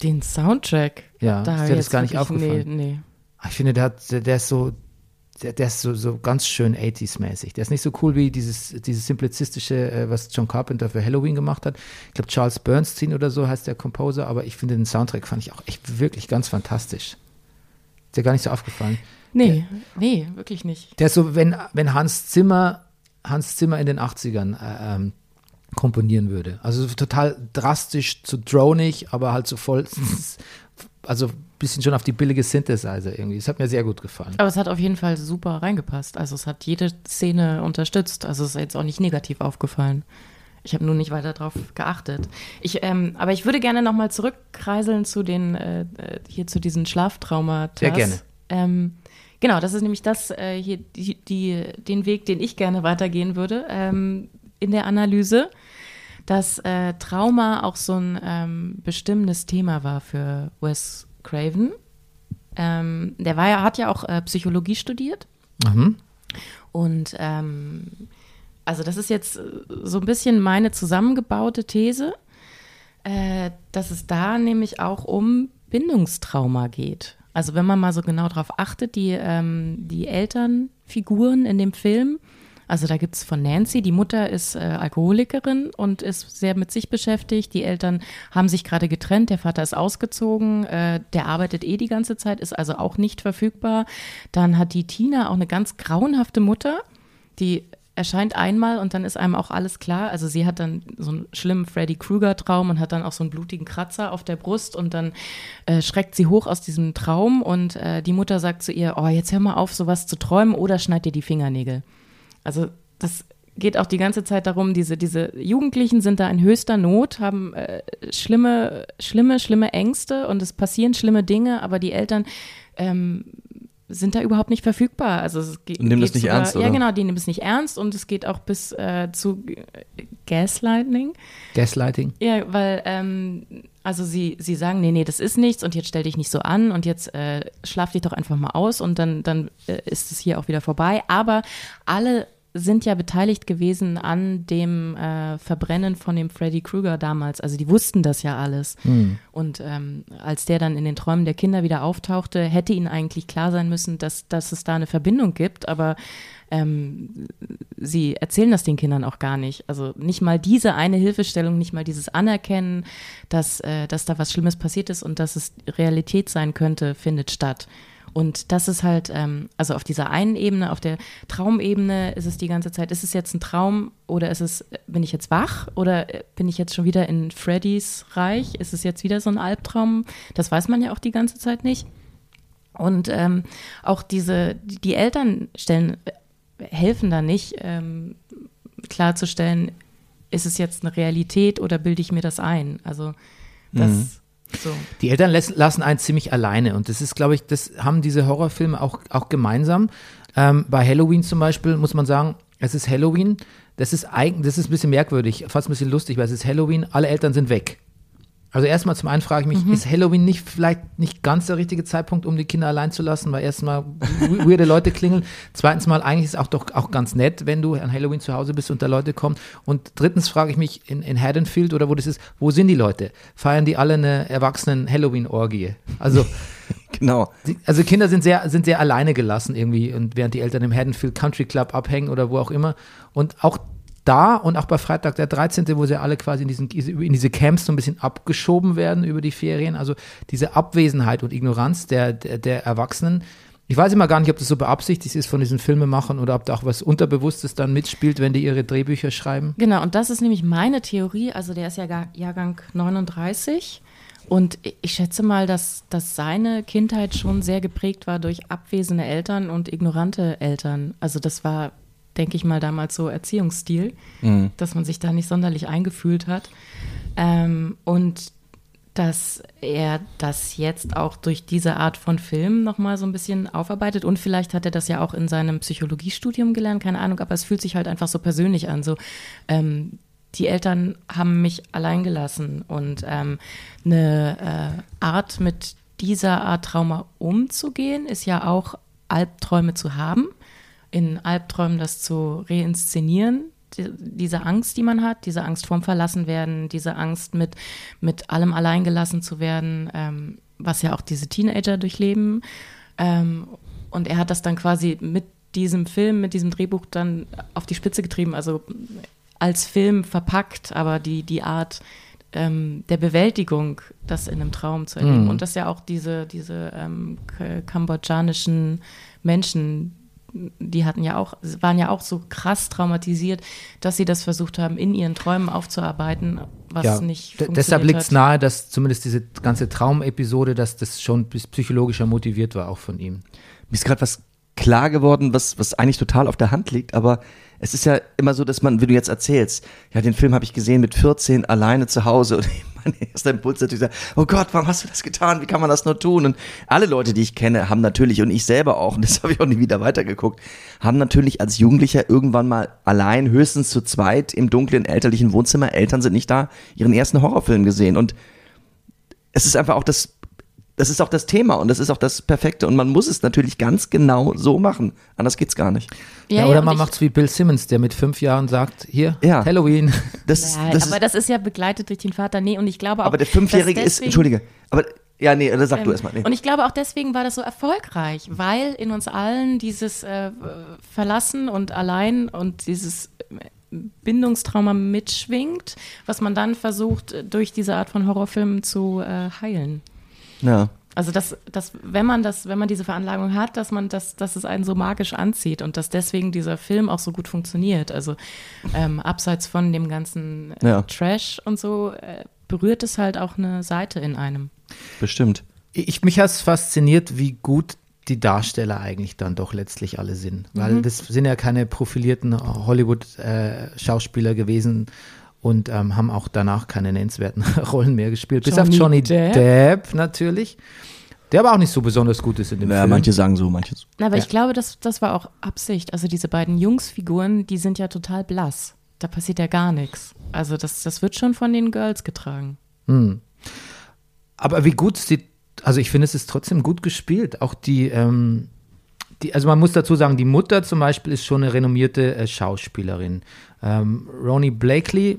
Den Soundtrack. Ja, da ist dir ich das gar nicht aufgefallen? Nee, nee. Ich finde, der, hat, der, der ist so, der, der ist so, so ganz schön 80s-mäßig. Der ist nicht so cool wie dieses, dieses simplizistische, äh, was John Carpenter für Halloween gemacht hat. Ich glaube, Charles Bernstein oder so heißt der Composer, aber ich finde den Soundtrack fand ich auch echt wirklich ganz fantastisch. Ist dir gar nicht so aufgefallen. Nee, nee, wirklich nicht. Der ist so, wenn, wenn Hans Zimmer, Hans Zimmer in den 80ern äh, ähm, komponieren würde. Also so total drastisch zu dronig, aber halt so voll, also ein bisschen schon auf die billige Synthesizer irgendwie. Das hat mir sehr gut gefallen. Aber es hat auf jeden Fall super reingepasst. Also es hat jede Szene unterstützt. Also es ist jetzt auch nicht negativ aufgefallen. Ich habe nur nicht weiter drauf geachtet. Ich, ähm, aber ich würde gerne nochmal zurückkreiseln zu den, äh, äh, hier zu diesen Schlaftraumata. Sehr gerne. Ähm, genau, das ist nämlich das, äh, hier, die, die, den Weg, den ich gerne weitergehen würde ähm, in der Analyse, dass äh, Trauma auch so ein ähm, bestimmendes Thema war für Wes Craven. Ähm, der war ja, hat ja auch äh, Psychologie studiert. Mhm. Und ähm, also das ist jetzt äh, so ein bisschen meine zusammengebaute These, äh, dass es da nämlich auch um Bindungstrauma geht. Also wenn man mal so genau darauf achtet, die, ähm, die Elternfiguren in dem Film, also da gibt es von Nancy, die Mutter ist äh, Alkoholikerin und ist sehr mit sich beschäftigt. Die Eltern haben sich gerade getrennt, der Vater ist ausgezogen, äh, der arbeitet eh die ganze Zeit, ist also auch nicht verfügbar. Dann hat die Tina auch eine ganz grauenhafte Mutter, die erscheint einmal und dann ist einem auch alles klar. Also sie hat dann so einen schlimmen Freddy Krueger-Traum und hat dann auch so einen blutigen Kratzer auf der Brust und dann äh, schreckt sie hoch aus diesem Traum und äh, die Mutter sagt zu ihr, oh, jetzt hör mal auf, sowas zu träumen oder schneid dir die Fingernägel. Also das geht auch die ganze Zeit darum, diese, diese Jugendlichen sind da in höchster Not, haben äh, schlimme, schlimme, schlimme Ängste und es passieren schlimme Dinge, aber die Eltern ähm, sind da überhaupt nicht verfügbar. Also es geht, Und nehmen das nicht sogar, ernst, Ja, oder? genau, die nehmen es nicht ernst und es geht auch bis äh, zu Gaslighting. Gaslighting. Ja, weil, ähm, also sie, sie sagen, nee, nee, das ist nichts und jetzt stell dich nicht so an und jetzt äh, schlaf dich doch einfach mal aus und dann, dann äh, ist es hier auch wieder vorbei. Aber alle sind ja beteiligt gewesen an dem äh, Verbrennen von dem Freddy Krueger damals. Also die wussten das ja alles. Und ähm, als der dann in den Träumen der Kinder wieder auftauchte, hätte ihnen eigentlich klar sein müssen, dass, dass es da eine Verbindung gibt. Aber ähm, sie erzählen das den Kindern auch gar nicht. Also nicht mal diese eine Hilfestellung, nicht mal dieses Anerkennen, dass, äh, dass da was Schlimmes passiert ist und dass es Realität sein könnte, findet statt. Und das ist halt, ähm, also auf dieser einen Ebene, auf der Traumebene ist es die ganze Zeit, ist es jetzt ein Traum oder ist es, bin ich jetzt wach oder äh, bin ich jetzt schon wieder in Freddys Reich? Ist es jetzt wieder so ein Albtraum? Das weiß man ja auch die ganze Zeit nicht. Und ähm, auch diese, die Eltern stellen, äh, helfen da nicht, ähm, klarzustellen, ist es jetzt eine Realität oder bilde ich mir das ein? Also das so. Die Eltern lassen einen ziemlich alleine und das ist, glaube ich, das haben diese Horrorfilme auch, auch gemeinsam. Ähm, bei Halloween zum Beispiel muss man sagen, es ist Halloween, das ist eigen, das ist ein bisschen merkwürdig, fast ein bisschen lustig, weil es ist Halloween, alle Eltern sind weg. Also erstmal zum einen frage ich mich, ist Halloween nicht vielleicht nicht ganz der richtige Zeitpunkt, um die Kinder allein zu lassen, weil erstmal we- weirde Leute klingeln. Zweitens mal, eigentlich ist es auch doch auch ganz nett, wenn du an Halloween zu Hause bist und da Leute kommen. Und drittens frage ich mich, in, in Haddonfield oder wo das ist, wo sind die Leute? Feiern die alle eine Erwachsenen-Halloween-Orgie? Also, Genau. die, also Kinder sind sehr, sind sehr alleine gelassen irgendwie und während die Eltern im Haddonfield Country Club abhängen oder wo auch immer. Und auch da und auch bei Freitag der 13., wo sie alle quasi in, diesen, in diese Camps so ein bisschen abgeschoben werden über die Ferien. Also diese Abwesenheit und Ignoranz der, der, der Erwachsenen. Ich weiß immer gar nicht, ob das so beabsichtigt ist von diesen Filmemachern oder ob da auch was Unterbewusstes dann mitspielt, wenn die ihre Drehbücher schreiben. Genau, und das ist nämlich meine Theorie. Also der ist ja Jahrgang 39. Und ich schätze mal, dass, dass seine Kindheit schon sehr geprägt war durch abwesende Eltern und ignorante Eltern. Also das war, denke ich mal, damals so Erziehungsstil, dass man sich da nicht sonderlich eingefühlt hat. Ähm, und dass er das jetzt auch durch diese Art von Film nochmal so ein bisschen aufarbeitet. Und vielleicht hat er das ja auch in seinem Psychologiestudium gelernt, keine Ahnung, aber es fühlt sich halt einfach so persönlich an. So, ähm, die Eltern haben mich allein gelassen und ähm, eine äh, Art, mit dieser Art Trauma umzugehen, ist ja auch Albträume zu haben, in Albträumen das zu reinszenieren, die, diese Angst, die man hat, diese Angst vorm Verlassenwerden, diese Angst mit, mit allem allein gelassen zu werden, ähm, was ja auch diese Teenager durchleben. Ähm, und er hat das dann quasi mit diesem Film, mit diesem Drehbuch dann auf die Spitze getrieben, also als Film verpackt, aber die, die Art ähm, der Bewältigung, das in einem Traum zu erleben. Mhm. Und dass ja auch diese, diese ähm, kambodschanischen Menschen, die hatten ja auch, waren ja auch so krass traumatisiert, dass sie das versucht haben, in ihren Träumen aufzuarbeiten, was ja, nicht funktioniert deshalb liegt es nahe, dass zumindest diese ganze Traumepisode, dass das schon psychologischer motiviert war, auch von ihm. Mir ist gerade was klar geworden, was, was eigentlich total auf der Hand liegt, aber es ist ja immer so, dass man, wie du jetzt erzählst, ja, den Film habe ich gesehen mit 14 alleine zu Hause und mein erster Impuls natürlich sagt, oh Gott, warum hast du das getan? Wie kann man das nur tun? Und alle Leute, die ich kenne, haben natürlich, und ich selber auch, und das habe ich auch nie wieder weitergeguckt, haben natürlich als Jugendlicher irgendwann mal allein, höchstens zu zweit im dunklen elterlichen Wohnzimmer, Eltern sind nicht da, ihren ersten Horrorfilm gesehen und es ist einfach auch das, das ist auch das Thema und das ist auch das Perfekte und man muss es natürlich ganz genau so machen. Anders geht's gar nicht. Ja, Ja, oder man macht es wie Bill Simmons, der mit fünf Jahren sagt, hier, Ja. Halloween. Das, Ja, das aber ist, das ist ja begleitet durch den Vater. Nee, und ich glaube auch. aber der Fünfjährige dass ist, deswegen- entschuldige, aber ja, nee, das sag du Ähm, erstmal. Nee. Und ich glaube auch deswegen war das so erfolgreich, weil in uns allen dieses äh, Verlassen und allein und dieses äh, Bindungstrauma mitschwingt, was man dann versucht, äh, durch diese Art von Horrorfilmen zu äh, heilen. Ja. Also dass, dass wenn man das, wenn man diese Veranlagung hat, dass man das, dass es einen so magisch anzieht und dass deswegen dieser Film auch so gut funktioniert. Also ähm, abseits von dem ganzen äh, Ja. Trash und so äh, berührt es halt auch eine Seite in einem. Bestimmt. Ich, mich hat es fasziniert, wie gut die Darsteller eigentlich dann doch letztlich alle sind. Weil das sind ja keine profilierten Hollywood-Schauspieler gewesen und ähm, haben auch danach keine nennenswerten Rollen mehr gespielt. Bis auf Johnny Depp. Depp. natürlich. Der aber auch nicht so besonders gut ist in dem Ja, Film. manche sagen so, manche so. Aber Ja. ich glaube, das, das war auch Absicht. Also diese beiden Jungsfiguren, die sind ja total blass. Da passiert ja gar nichts. Also das, das wird schon von den Girls getragen. Aber wie gut sie, also ich finde, es ist trotzdem gut gespielt. Auch die, ähm, die, also man muss dazu sagen, die Mutter zum Beispiel ist schon eine renommierte äh, Schauspielerin. Ähm, Ronnie Blakely,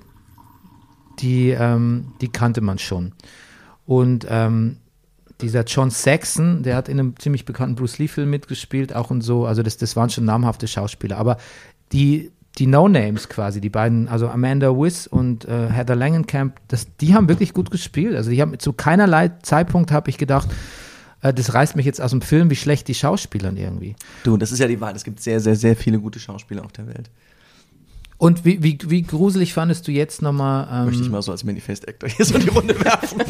die, ähm, die kannte man schon. Und ähm, dieser John Saxon, der hat in einem ziemlich bekannten Bruce Lee-Film mitgespielt, auch und so. Also das, das waren schon namhafte Schauspieler. Aber die, die No-Names quasi, die beiden, also Amanda Wiss und äh, Heather Langenkamp, das, die haben wirklich gut gespielt. Also die haben zu keinerlei Zeitpunkt habe ich gedacht, äh, das reißt mich jetzt aus dem Film, wie schlecht die Schauspielern irgendwie. Du, das ist ja die Wahl. Es gibt sehr, sehr, sehr viele gute Schauspieler auf der Welt. Und wie, wie, wie gruselig fandest du jetzt nochmal? Ähm, Möchte ich mal so als Manifest-Actor hier so in die Runde werfen.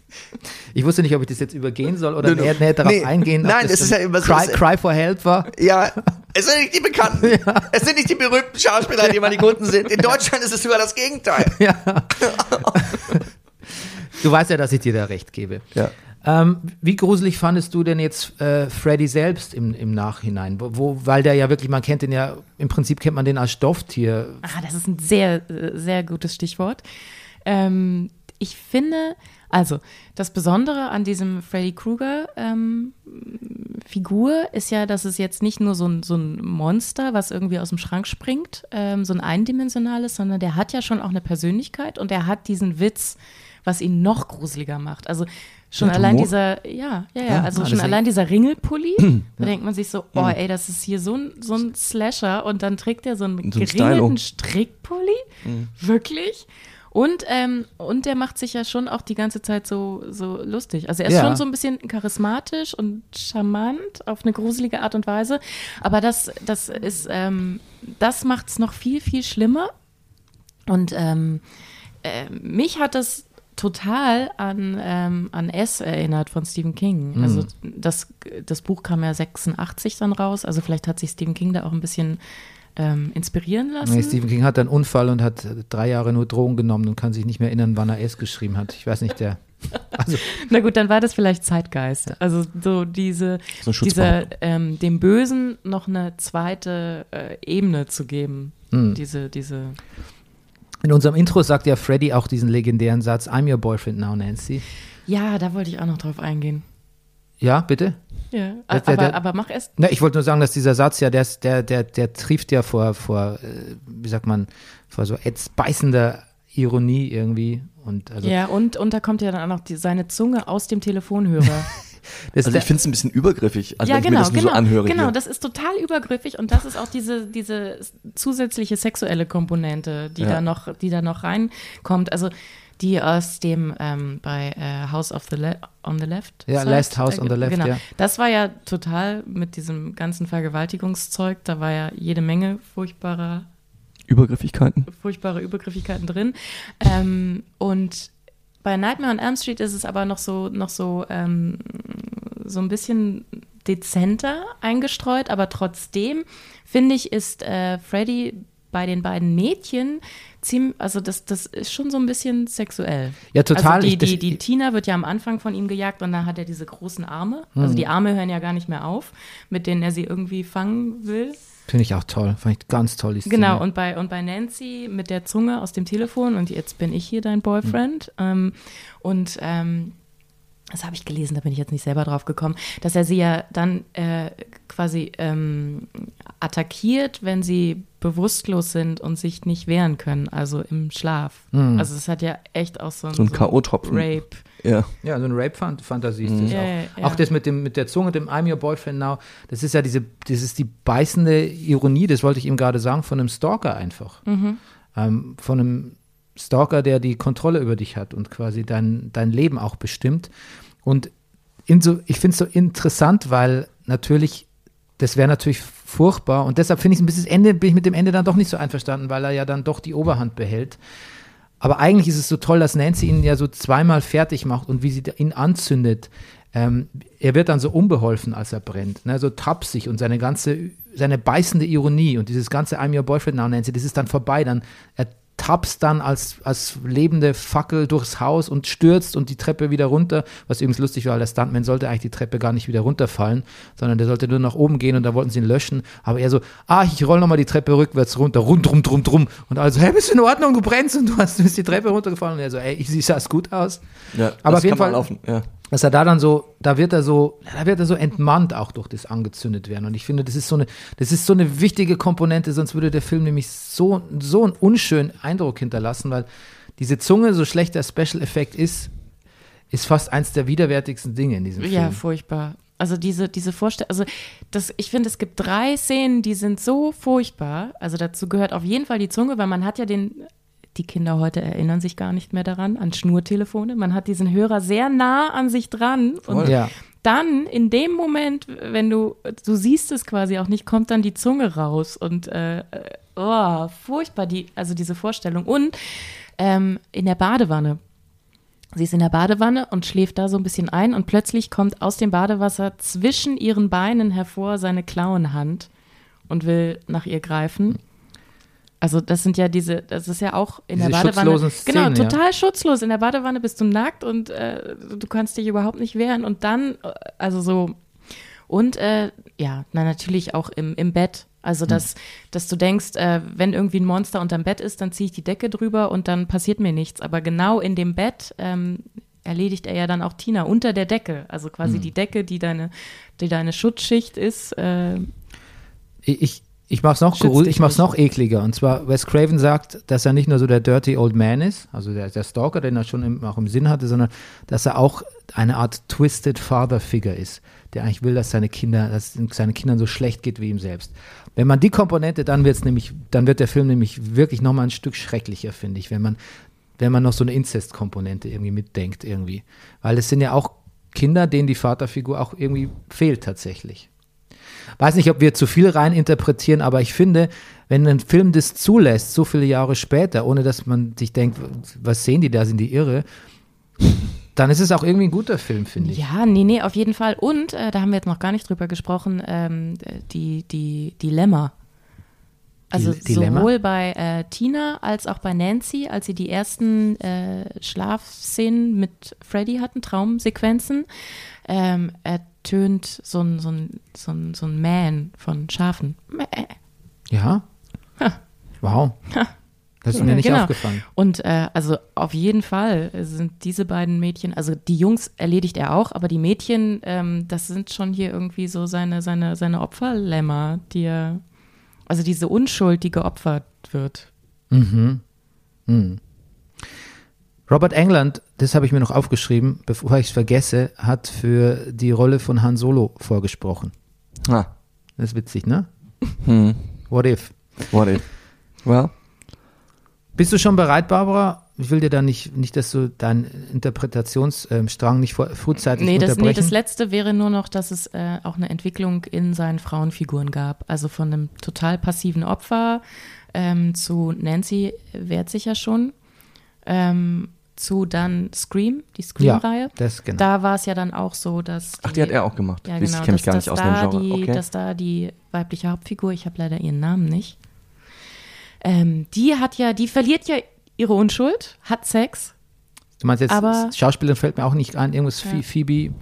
ich wusste nicht, ob ich das jetzt übergehen soll oder Nö, nö. näher, darauf Nee, eingehen. nein, es ist ja immer so, Cry, Cry for Help war. Ja, es sind nicht die Bekannten. Es sind nicht die berühmten Schauspieler, die immer die Guten sind. In Deutschland ist es sogar das Gegenteil. Du weißt ja, dass ich dir da recht gebe. Ja. Ähm, wie gruselig fandest du denn jetzt äh, Freddy selbst im, im Nachhinein? Wo, wo, weil der ja wirklich, man kennt den ja, im Prinzip kennt man den als Stofftier. Ah, das ist ein sehr, sehr gutes Stichwort. Ähm, ich finde, also das Besondere an diesem Freddy Krueger ähm, Figur ist ja, dass es jetzt nicht nur so ein, so ein Monster, was irgendwie aus dem Schrank springt, ähm, so ein eindimensionales, sondern der hat ja schon auch eine Persönlichkeit und er hat diesen Witz, was ihn noch gruseliger macht. Also schon Ja, allein Humor. dieser, ja, ja, ja, Ja, also schon allein dieser Ringelpulli, da denkt man sich so, oh ey, das ist hier so ein, so ein Slasher und dann trägt er so einen So ein geringelten. Strickpulli, wirklich. Und, ähm, und der macht sich ja schon auch die ganze Zeit so, so lustig. Also er ist Ja. schon so ein bisschen charismatisch und charmant auf eine gruselige Art und Weise. Aber das, das ist, ähm, das macht es noch viel, viel schlimmer. Und ähm, äh, mich hat das total an, ähm, an S erinnert von Stephen King. Also das, das Buch kam ja 86 dann raus. Also vielleicht hat sich Stephen King da auch ein bisschen ähm, inspirieren lassen. Nee, Stephen King hat einen Unfall und hat drei Jahre nur Drogen genommen und kann sich nicht mehr erinnern, wann er S geschrieben hat. Ich weiß nicht, der. Also, Na gut, dann war das vielleicht Zeitgeist. Also so diese, So Schutzbehauptung. ähm, dem Bösen noch eine zweite äh, Ebene zu geben. Hm. Diese, diese. In unserem Intro sagt ja Freddy auch diesen legendären Satz: I'm your boyfriend now, Nancy. Ja, da wollte ich auch noch drauf eingehen. Ja, bitte? Ja, Der- der- aber, der- aber mach erst. Na, ich wollte nur sagen, dass dieser Satz ja, der, der, der, der trieft ja vor, vor, äh, wie sagt man, vor so beißender Ironie irgendwie. Und also, ja, und, und da kommt ja dann auch noch die, seine Zunge aus dem Telefonhörer. das, Also ich finde es ein bisschen übergriffig, also ja, wenn ich genau, mir das nur genau. so anhöre. genau, hier. das ist total übergriffig und das ist auch diese, diese zusätzliche sexuelle Komponente, die Ja. da noch, die da noch reinkommt. Also die aus dem ähm, bei äh, House of the Le on the Left. Ja, Side, Last House on the Left, genau. ja. Das war ja total mit diesem ganzen Vergewaltigungszeug, da war ja jede Menge furchtbarer Übergriffigkeiten. furchtbare Übergriffigkeiten drin. Ähm, und bei Nightmare on Elm Street ist es aber noch so, noch so, ähm, so ein bisschen dezenter eingestreut, aber trotzdem finde ich, ist äh, Freddy bei den beiden Mädchen ziemlich, also das, das ist schon so ein bisschen sexuell. Ja, total. Also die, die, die Tina wird ja am Anfang von ihm gejagt und dann hat er diese großen Arme. Hm. Also die Arme hören ja gar nicht mehr auf, mit denen er sie irgendwie fangen will. Finde ich auch toll. Fand ich ganz toll. Die Szene. Genau, und bei, und bei Nancy mit der Zunge aus dem Telefon und jetzt bin ich hier dein Boyfriend. Ähm, und ähm, das habe ich gelesen, da bin ich jetzt nicht selber drauf gekommen, dass er sie ja dann äh, quasi ähm, attackiert, wenn sie bewusstlos sind und sich nicht wehren können, also im Schlaf. Hm. Also es hat ja echt auch so, So ein K.O.-Tropfen. Rape. Ja. Ja, so eine Rape-Fantasie ist das Ja, auch. ja, ja. Auch das mit, dem, mit der Zunge, dem I'm your boyfriend now, das ist ja diese, das ist die beißende Ironie, das wollte ich ihm gerade sagen, von einem Stalker einfach. Mhm. Ähm, von einem Stalker, der die Kontrolle über dich hat und quasi dein, dein Leben auch bestimmt. Und inso, ich finde es so interessant, weil natürlich, das wäre natürlich furchtbar und deshalb finde ich bisschen das Ende, bin ich mit dem Ende dann doch nicht so einverstanden, weil er ja dann doch die Oberhand behält. Aber eigentlich ist es so toll, dass Nancy ihn ja so zweimal fertig macht und wie sie ihn anzündet. Ähm, er wird dann so unbeholfen, als er brennt, ne? so tapsig und seine ganze, seine beißende Ironie und dieses ganze I'm your boyfriend now, Nancy, das ist dann vorbei. Dann er tapst dann als, als lebende Fackel durchs Haus und stürzt und die Treppe wieder runter, was übrigens lustig war, weil der Stuntman sollte eigentlich die Treppe gar nicht wieder runterfallen, sondern der sollte nur nach oben gehen und da wollten sie ihn löschen. Aber er so, ah, ich roll nochmal die Treppe rückwärts runter, rund, drum, drum, drum. Und also, hey, bist du in Ordnung, du brennst und du hast, bist die Treppe runtergefallen. Und er so, ey, ich sah es gut aus. ja Aber auf jeden Fall- laufen. Ja. Dass er da dann so, da wird er so, da wird er so entmannt auch durch das angezündet werden. Und ich finde, das ist so eine, das ist so eine wichtige Komponente, sonst würde der Film nämlich so, so einen unschönen Eindruck hinterlassen, weil diese Zunge, so schlecht der Special-Effekt ist, ist fast eins der widerwärtigsten Dinge in diesem Film. Ja, furchtbar. Also diese, diese Vorstellung, also das, ich finde, es gibt drei Szenen, die sind so furchtbar. Also dazu gehört auf jeden Fall die Zunge, weil man hat ja den, die Kinder heute erinnern sich gar nicht mehr daran, an Schnurtelefone. Man hat diesen Hörer sehr nah an sich dran und Voll. ja. dann in dem Moment, wenn du, du siehst es quasi auch nicht, kommt dann die Zunge raus und äh, äh, oh, furchtbar, die, also diese Vorstellung. Und ähm, in der Badewanne. Sie ist in der Badewanne und schläft da so ein bisschen ein und plötzlich kommt aus dem Badewasser zwischen ihren Beinen hervor seine Klauenhand und will nach ihr greifen. Also das sind ja diese, das ist ja auch in Diese der Badewanne. schutzlosen Szenen, genau, ja. total schutzlos. In der Badewanne bist du nackt und äh, du kannst dich überhaupt nicht wehren. Und dann, äh, also so, und äh, ja, na natürlich auch im, im Bett. Also, dass, dass du denkst, äh, wenn irgendwie ein Monster unterm Bett ist, dann ziehe ich die Decke drüber und dann passiert mir nichts. Aber genau in dem Bett ähm, erledigt er ja dann auch Tina unter der Decke. Also quasi die Decke, die deine, die deine Schutzschicht ist. Äh, Ich, ich mach's noch, dich ich mach's nicht. noch ekliger. Und zwar, Wes Craven sagt, dass er nicht nur so der Dirty Old Man ist, also der, der Stalker, den er schon im, auch im Sinn hatte, sondern dass er auch eine Art Twisted Father Figure ist, der eigentlich will, dass seine Kinder, dass es seinen Kindern so schlecht geht wie ihm selbst. Wenn man die Komponente, dann wird's nämlich, dann wird der Film nämlich wirklich nochmal ein Stück schrecklicher, finde ich, wenn man, wenn man noch so eine Inzestkomponente irgendwie mitdenkt irgendwie. Weil es sind ja auch Kinder, denen die Vaterfigur auch irgendwie fehlt tatsächlich. Weiß nicht, ob wir zu viel rein interpretieren, aber ich finde, wenn ein Film das zulässt, so viele Jahre später, ohne dass man sich denkt, was sehen die da, sind die irre, dann ist es auch irgendwie ein guter Film, finde ich. ja, nee, nee, auf jeden Fall. Und, äh, da haben wir jetzt noch gar nicht drüber gesprochen, ähm, die, die Dilemma. Also Die- Dilemma? sowohl bei äh, Tina als auch bei Nancy, als sie die ersten äh, Schlafszenen mit Freddy hatten, Traumsequenzen, ähm, ertönt so ein, so ein, so ein, so ein Man von Schafen. Ja? Wow. Das ist mir nicht genau. aufgefallen. Und äh, also auf jeden Fall sind diese beiden Mädchen, also die Jungs erledigt er auch, aber die Mädchen, ähm, das sind schon hier irgendwie so seine, seine, seine Opferlämmer, die er, also diese Unschuld, die geopfert wird. Robert England, das habe ich mir noch aufgeschrieben, bevor ich es vergesse, hat für die Rolle von Han Solo vorgesprochen. Ah, Das ist witzig, ne? hm. What if? What if? Well, Bist du schon bereit, Barbara? Ich will dir da nicht, nicht dass du deinen Interpretationsstrang nicht vor, frühzeitig Nee das, nee, das letzte wäre nur noch, dass es äh, auch eine Entwicklung in seinen Frauenfiguren gab. Also von einem total passiven Opfer ähm, zu Nancy wehrt sich ja schon, ähm, zu dann Scream, die Scream-Reihe. das genau. Da war es ja dann auch so, dass. ach, die hat er auch gemacht. Ja, genau. ich kenne mich gar dass, nicht aus dem Genre. Die, okay. Dass da die weibliche Hauptfigur, ich habe leider ihren Namen nicht, ähm, die hat ja, die verliert ja ihre Unschuld, hat Sex. du meinst jetzt, aber- Schauspielerin fällt mir auch nicht ein, irgendwas Ja. Phoe- Phoebe,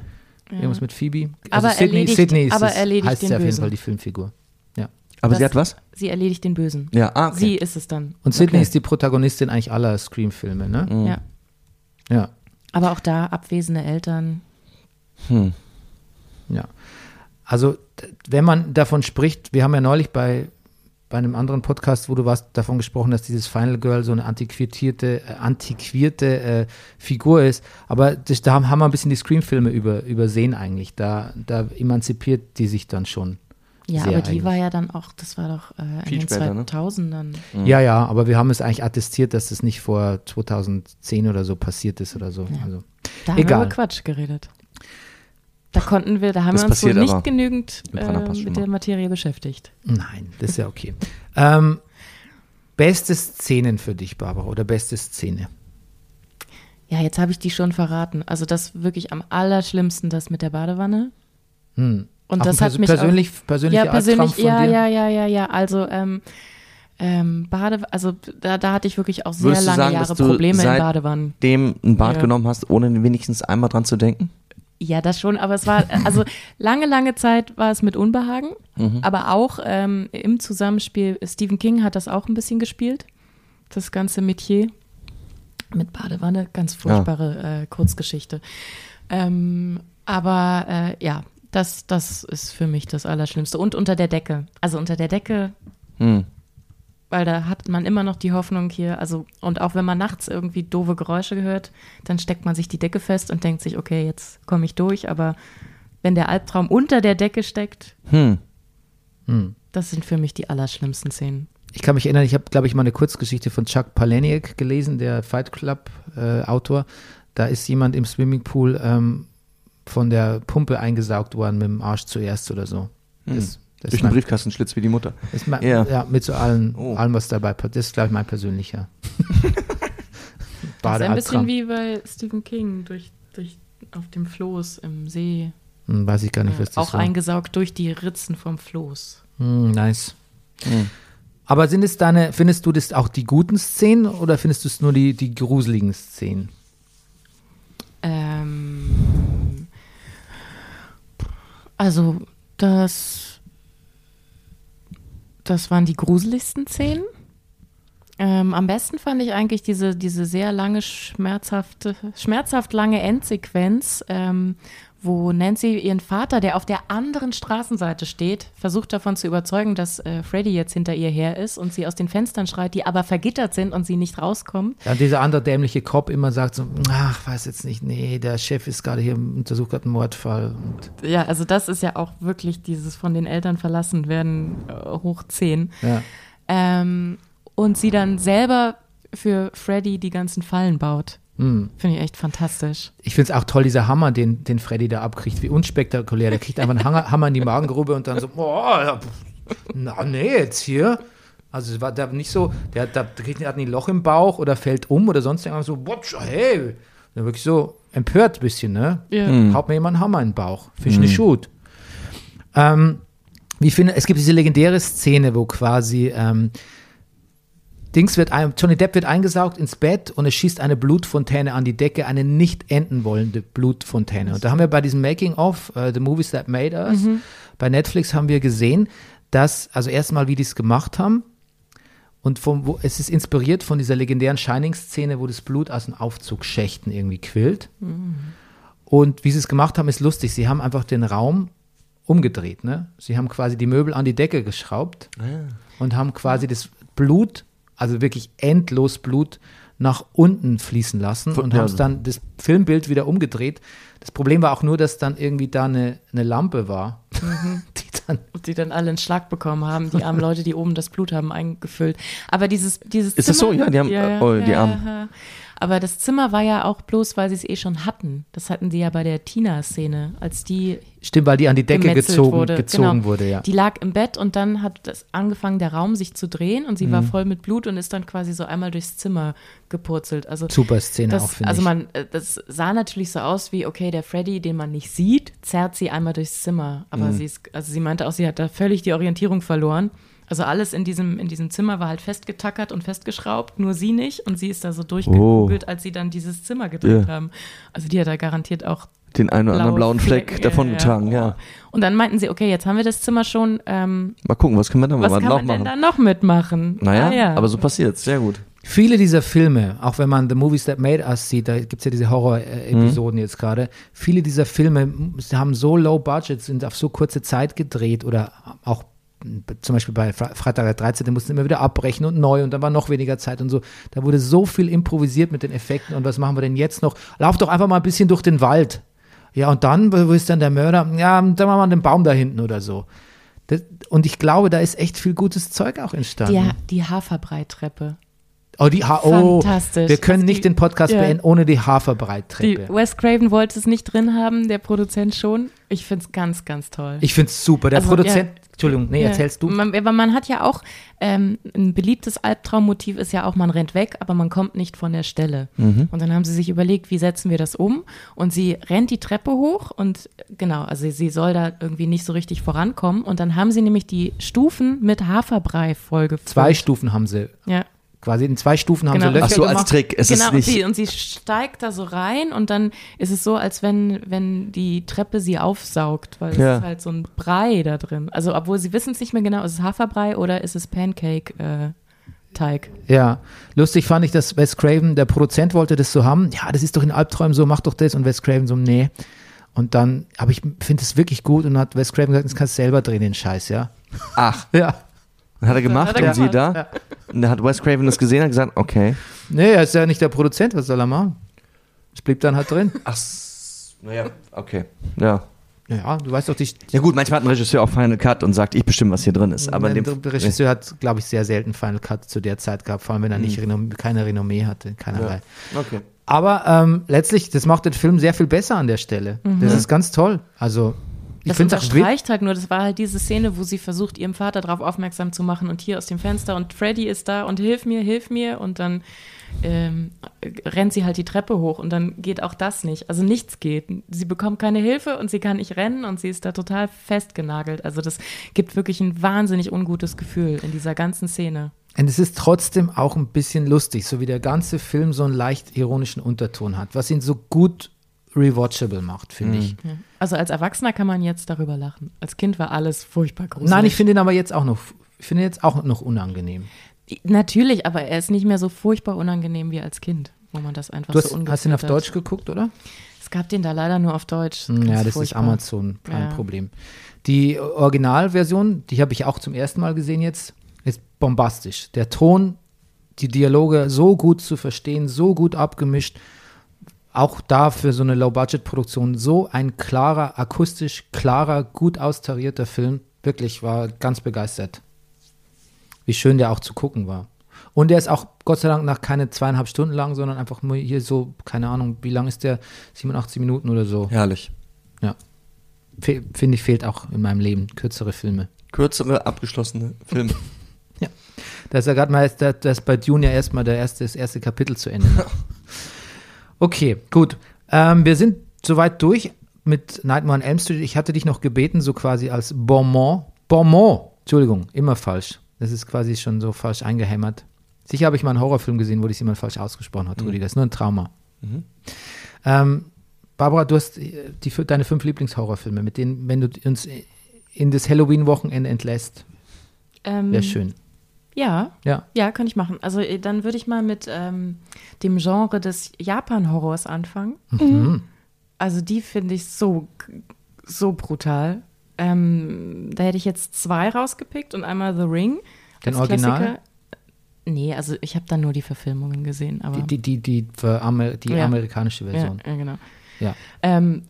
irgendwas mit Phoebe. Also Aber Sydney, erledigt- Sydney ist aber es, erledigt heißt den sie auf jeden. Fall die Filmfigur. Ja. Aber sie das- hat was? Sie erledigt den Bösen. Ja, ah, okay. Sie ist es dann. Und Sydney Okay. ist die Protagonistin eigentlich aller Scream-Filme, ne? Mhm. Ja. Ja. Aber auch da abwesende Eltern. Hm. Ja. Also, wenn man davon spricht, wir haben ja neulich bei, bei einem anderen Podcast, wo du warst, davon gesprochen, dass dieses Final Girl so eine antiquierte, äh, antiquierte äh, Figur ist. Aber das, da haben, haben wir ein bisschen die Scream-Filme über, übersehen eigentlich. Da, da emanzipiert die sich dann schon. Ja, Sehr aber die eigentlich. war ja dann auch, das war doch äh, Viel in den später, ne? 2000ern. Ja, ja, aber wir haben es eigentlich attestiert, dass das nicht vor 2010 oder so passiert ist oder so. Ja. Also, Da haben Egal. wir über Quatsch geredet. Da konnten wir, da haben Das wir uns wohl nicht genügend äh, mit der Materie beschäftigt. nein, das ist ja okay. ähm, beste Szenen für dich, Barbara, oder beste Szene? Ja, jetzt habe ich die schon verraten. Also das wirklich am allerschlimmsten, das mit der Badewanne. Hm. Und Auch das hat mich persönlich, ja, persönlich, Albtraum von ja, dir? ja, ja, ja, ja. Also ähm, ähm, Bade, also da, da hatte ich wirklich auch sehr Würdest lange sagen, Jahre Probleme in Badewannen. Dem ein Bad Ja. genommen hast, ohne wenigstens einmal dran zu denken? Ja, das schon, aber es war, also lange, lange Zeit war es mit Unbehagen, aber auch ähm, im Zusammenspiel, Stephen King hat das auch ein bisschen gespielt, das ganze Metier mit Badewanne, ganz furchtbare äh, Kurzgeschichte. Ähm, aber äh, ja, das, das ist für mich das Allerschlimmste. Und unter der Decke. Also unter der Decke, Hm. weil da hat man immer noch die Hoffnung hier, also und auch wenn man nachts irgendwie doofe Geräusche hört, dann steckt man sich die Decke fest und denkt sich, okay, jetzt komme ich durch, aber wenn der Albtraum unter der Decke steckt, Hm. das sind für mich die allerschlimmsten Szenen. Ich kann mich erinnern, ich habe, glaube ich, mal eine Kurzgeschichte von Chuck Palahniuk gelesen, der Fight Club-Autor. da ist jemand im Swimmingpool ähm, von der Pumpe eingesaugt worden mit dem Arsch zuerst oder so. Das, das Durch mein, Briefkastenschlitz wie die Mutter. ist mein, Ja. ja. mit so allen, Oh. allem, was dabei passiert. Das ist, glaube ich, mein persönlicher. Das ist ein bisschen wie bei Stephen King durch, durch auf dem Floß im See. Hm, weiß ich gar nicht, Äh, was das auch war. eingesaugt durch die Ritzen vom Floß. Hm, nice. Hm. Aber sind es deine, findest du das auch die guten Szenen oder findest du es nur die, die gruseligen Szenen? Also das das waren die gruseligsten Szenen. Ähm, am besten fand ich eigentlich diese, diese sehr lange, schmerzhafte, schmerzhaft lange Endsequenz, ähm, wo Nancy ihren Vater, der auf der anderen Straßenseite steht, versucht davon zu überzeugen, dass äh, Freddy jetzt hinter ihr her ist und sie aus den Fenstern schreit, die aber vergittert sind und sie nicht rauskommen. Ja, und dieser andere dämliche Cop immer sagt so, ach, weiß jetzt nicht, nee, der Chef ist gerade hier, untersucht gerade einen Mordfall. Und, Ja, also das ist ja auch wirklich dieses von den Eltern verlassen werden äh, hoch 10. ja. Ähm, und sie dann selber für Freddy die ganzen Fallen baut. Hm. Finde ich echt fantastisch. Ich finde es auch toll, dieser Hammer, den, den Freddy da abkriegt, wie unspektakulär. Der kriegt einfach einen Hammer, Hammer in die Magengrube und dann so, boah, pff, na nee, jetzt hier. Also es war da nicht so, der, hat- der, kriegt hat ein Loch im Bauch oder fällt um oder sonst irgendwas so, boah, hey. Der wirklich so empört ein bisschen, ne? Ja. Haut mir jemand einen Hammer in den Bauch. Finde ich nicht gut. Ähm, wie finde, es gibt diese legendäre Szene, wo quasi ähm, Dings wird ein, Johnny Depp wird eingesaugt ins Bett und es schießt eine Blutfontäne an die Decke, eine nicht enden wollende Blutfontäne. Und da haben wir bei diesem Making of äh, The Movies That Made Us bei Netflix haben wir gesehen, dass also erstmal wie die es gemacht haben und vom, wo, es ist inspiriert von dieser legendären Shining-Szene, wo das Blut aus den Aufzugschächten irgendwie quillt. Und wie sie es gemacht haben, ist lustig. Sie haben einfach den Raum umgedreht. Ne? Sie haben quasi die Möbel an die Decke geschraubt und haben quasi das Blut, also wirklich endlos Blut, nach unten fließen lassen und ja. haben es dann das Filmbild wieder umgedreht. Das Problem war auch nur, dass dann irgendwie da eine, eine Lampe war, die dann Und die dann alle einen Schlag bekommen haben, die armen Leute, die oben das Blut haben eingefüllt. Aber dieses, dieses Ist das Zimmer, so? Ja, die haben- äh, oh, die Armen. Aber das Zimmer war ja auch bloß, weil sie es eh schon hatten. Das hatten sie ja bei der Tina-Szene, als die Stimmt, weil die an die Decke gezogen wurde. gezogen Genau. wurde, ja. Die lag im Bett und dann hat das angefangen, der Raum sich zu drehen und sie Mhm. war voll mit Blut und ist dann quasi so einmal durchs Zimmer gepurzelt. Also Super Szene auch, das, finde also ich. man, äh, das sah natürlich so aus wie, okay, der Freddy, den man nicht sieht, zerrt sie einmal durchs Zimmer. Aber Mhm. sie ist, also sie meinte auch, sie hat da völlig die Orientierung verloren. Also alles in diesem, in diesem Zimmer war halt festgetackert und festgeschraubt, nur sie nicht. Und sie ist da so durchgekugelt, als sie dann dieses Zimmer gedreht Oh. Ja. haben. Also die hat da garantiert auch Den einen oder anderen blaue blauen Fleck Flecken, davongetragen, ja. Und dann meinten sie, okay, jetzt haben wir das Zimmer schon, ähm, Mal gucken, was können wir da was kann noch man denn machen? da noch mitmachen? Naja, Ah, ja. aber so passiert's, sehr gut. Viele dieser Filme, auch wenn man The Movies That Made Us sieht, da gibt es ja diese Horror-Episoden Mhm. jetzt gerade, viele dieser Filme haben so low budget, sind auf so kurze Zeit gedreht oder auch zum Beispiel bei Fre Freitag der 13. mussten immer wieder abbrechen und neu und dann war noch weniger Zeit und so. Da wurde so viel improvisiert mit den Effekten und was machen wir denn jetzt noch? Lauf doch einfach mal ein bisschen durch den Wald. Ja, und dann, wo ist dann der Mörder? Ja, dann machen wir den Baum da hinten oder so. Das, und ich glaube, da ist echt viel gutes Zeug auch entstanden. die, die Haferbreittreppe. Oh, die ha oh, Fantastisch. Wir können nicht die- den Podcast ja. beenden ohne die Die Haferbreittreppe. Wes Craven wollte es nicht drin haben, der Produzent schon. Ich finde es ganz, ganz toll. Ich finde es super. Der Also, Produzent, Entschuldigung, nee, Ja. erzählst du? Man, aber man hat ja auch, ähm, ein beliebtes Albtraummotiv ist ja auch, man rennt weg, aber man kommt nicht von der Stelle. Mhm. Und dann haben sie sich überlegt, wie setzen wir das um? Und sie rennt die Treppe hoch und genau, also sie soll da irgendwie nicht so richtig vorankommen. Und dann haben sie nämlich die Stufen mit Haferbrei vollgefüllt. Zwei Stufen haben sie. Ja. Quasi in zwei Stufen haben Genau. sie Löcher Ach so, als gemacht. Trick. Es genau, ist und nicht. sie, und sie steigt da so rein und dann ist es so, als wenn, wenn die Treppe sie aufsaugt, weil Ja. es ist halt so ein Brei da drin. Also, obwohl sie wissen es nicht mehr genau, ist es Haferbrei oder ist es Pancake-Teig? Ja, lustig fand ich, dass Wes Craven, der Produzent wollte das so haben. Ja, das ist doch in Albträumen so, mach doch das. Und Wes Craven so, nee. Und dann, aber ich finde es wirklich gut und hat Wes Craven gesagt, das kannst du selber drehen, den Scheiß, ja. Ach, Ja. Hat er gemacht Hat er und sie da? Und da hat Wes Craven das gesehen und hat gesagt, okay. Nee, er ist ja nicht der Produzent, was soll er machen? Es blieb dann halt drin. Ach, naja, okay. Ja. Ja, du weißt doch, die, Ja gut, manchmal hat ein Regisseur auch Final Cut und sagt, ich bestimme, was hier drin ist. Aber der Regisseur hat, glaube ich, sehr selten Final Cut zu der Zeit gehabt, vor allem wenn er nicht Renom keine Renommee hatte, keinerlei. Okay. Aber ähm, letztlich, das macht den Film sehr viel besser an der Stelle. Das ist ganz toll. Also, Das finde es auch witzig. unterstreicht halt nur, das war halt diese Szene, wo sie versucht, ihrem Vater darauf aufmerksam zu machen und hier aus dem Fenster und Freddy ist da und hilf mir, hilf mir und dann ähm, rennt sie halt die Treppe hoch und dann geht auch das nicht. Also nichts geht. Sie bekommt keine Hilfe und sie kann nicht rennen und sie ist da total festgenagelt. Also das gibt wirklich ein wahnsinnig ungutes Gefühl in dieser ganzen Szene. Und es ist trotzdem auch ein bisschen lustig, so wie der ganze Film so einen leicht ironischen Unterton hat, was ihn so gut rewatchable macht, finde ich. Also als Erwachsener kann man jetzt darüber lachen. Als Kind war alles furchtbar gruselig. Nein, ich finde ihn aber jetzt auch noch ich finde jetzt auch noch unangenehm. Natürlich, aber er ist nicht mehr so furchtbar unangenehm wie als Kind, wo man das einfach Du hast, so hast ihn auf Deutsch geguckt, oder? Es gab den da leider nur auf Deutsch. Hm, Ja, Ganz das ist furchtbar. Amazon, kein Ja. Problem. Die Originalversion, die habe ich auch zum ersten Mal gesehen jetzt, ist bombastisch. Der Ton, die Dialoge so gut zu verstehen, so gut abgemischt. Auch da für so eine Low-Budget-Produktion so ein klarer, akustisch klarer, gut austarierter Film. Wirklich, war ganz begeistert. Wie schön der auch zu gucken war. Und der ist auch Gott sei Dank nach keine zweieinhalb Stunden lang, sondern einfach nur hier so, keine Ahnung, wie lang ist der? 87 Minuten oder so. Herrlich. Ja. Fe Finde ich, fehlt auch in meinem Leben. Kürzere Filme. Kürzere, abgeschlossene Filme. Da ist ja gerade mal, da ist bei Dune ja erstmal der erste, das erste Kapitel zu Ende. Okay, gut. Ähm, wir sind soweit durch mit Nightmare on Elm Street. Ich hatte dich noch gebeten, so quasi als Bonbon. Bonbon, Entschuldigung, immer falsch. Das ist quasi schon so falsch eingehämmert. Sicher habe ich mal einen Horrorfilm gesehen, wo das jemand falsch ausgesprochen hat, Rudi. Das ist nur ein Trauma. Ähm, Barbara, du hast äh, die, deine fünf Lieblingshorrorfilme, mit denen, wenn du uns in das Halloween-Wochenende entlässt, Ähm, wäre schön. Ja, Ja. ja, kann ich machen. Also äh, dann würde ich mal mit ähm, dem Genre des Japan-Horrors anfangen. Mhm. Also die finde ich so, so brutal. Ähm, da hätte ich jetzt zwei rausgepickt und einmal The Ring. Den Original? Klassiker. Nee, also ich habe dann nur die Verfilmungen gesehen. Aber Die, die, die, die, für Amer die Ja. amerikanische ja, Version. ja, genau. Ja. Ähm,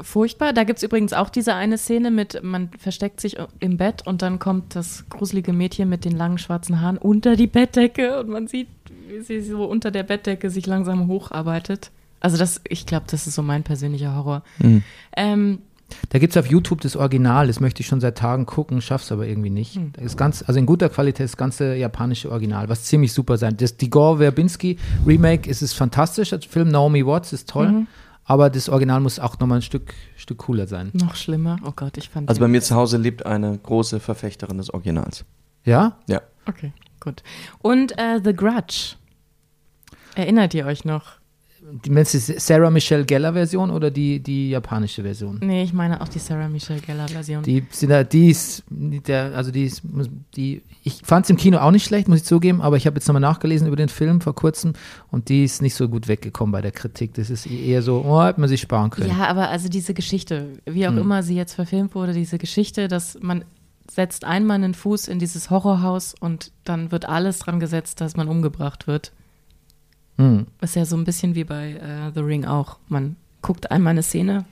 furchtbar. Da gibt es übrigens auch diese eine Szene mit, man versteckt sich im Bett und dann kommt das gruselige Mädchen mit den langen schwarzen Haaren unter die Bettdecke und man sieht, wie sie so unter der Bettdecke sich langsam hocharbeitet. Also das, ich glaube, das ist so mein persönlicher Horror. Mhm. Ähm, Da gibt es auf YouTube das Original, das möchte ich schon seit Tagen gucken, schaff's aber irgendwie nicht. Hm. Das ist ganz, also in guter Qualität das ganze japanische Original, was ziemlich super sein. Das die Gore Verbinski Remake ist es fantastisch als Film, Naomi Watts ist toll, Mhm. Aber das Original muss auch nochmal ein Stück, Stück cooler sein. noch schlimmer. Oh Gott, ich fand Also bei mir zu Hause lebt eine große Verfechterin des Originals. Ja? Ja. Okay, gut. Und äh, The Grudge. Erinnert ihr euch noch? Die meinst du die Sarah Michelle Gellar Version oder die, die japanische Version? Nee, ich meine auch die Sarah Michelle Gellar Version. Die die ist, der, also die ist, die, ich fand es im Kino auch nicht schlecht, muss ich zugeben, aber ich habe jetzt nochmal nachgelesen über den Film vor kurzem und die ist nicht so gut weggekommen bei der Kritik. Das ist eher so, oh, hätte man sich sparen können. Ja, aber also diese Geschichte, wie auch immer sie jetzt verfilmt wurde, diese Geschichte, dass man setzt einmal einen Fuß in dieses Horrorhaus und dann wird alles dran gesetzt, dass man umgebracht wird. Hm. Ist ja so ein bisschen wie bei äh, The Ring auch. Man guckt einmal eine Szene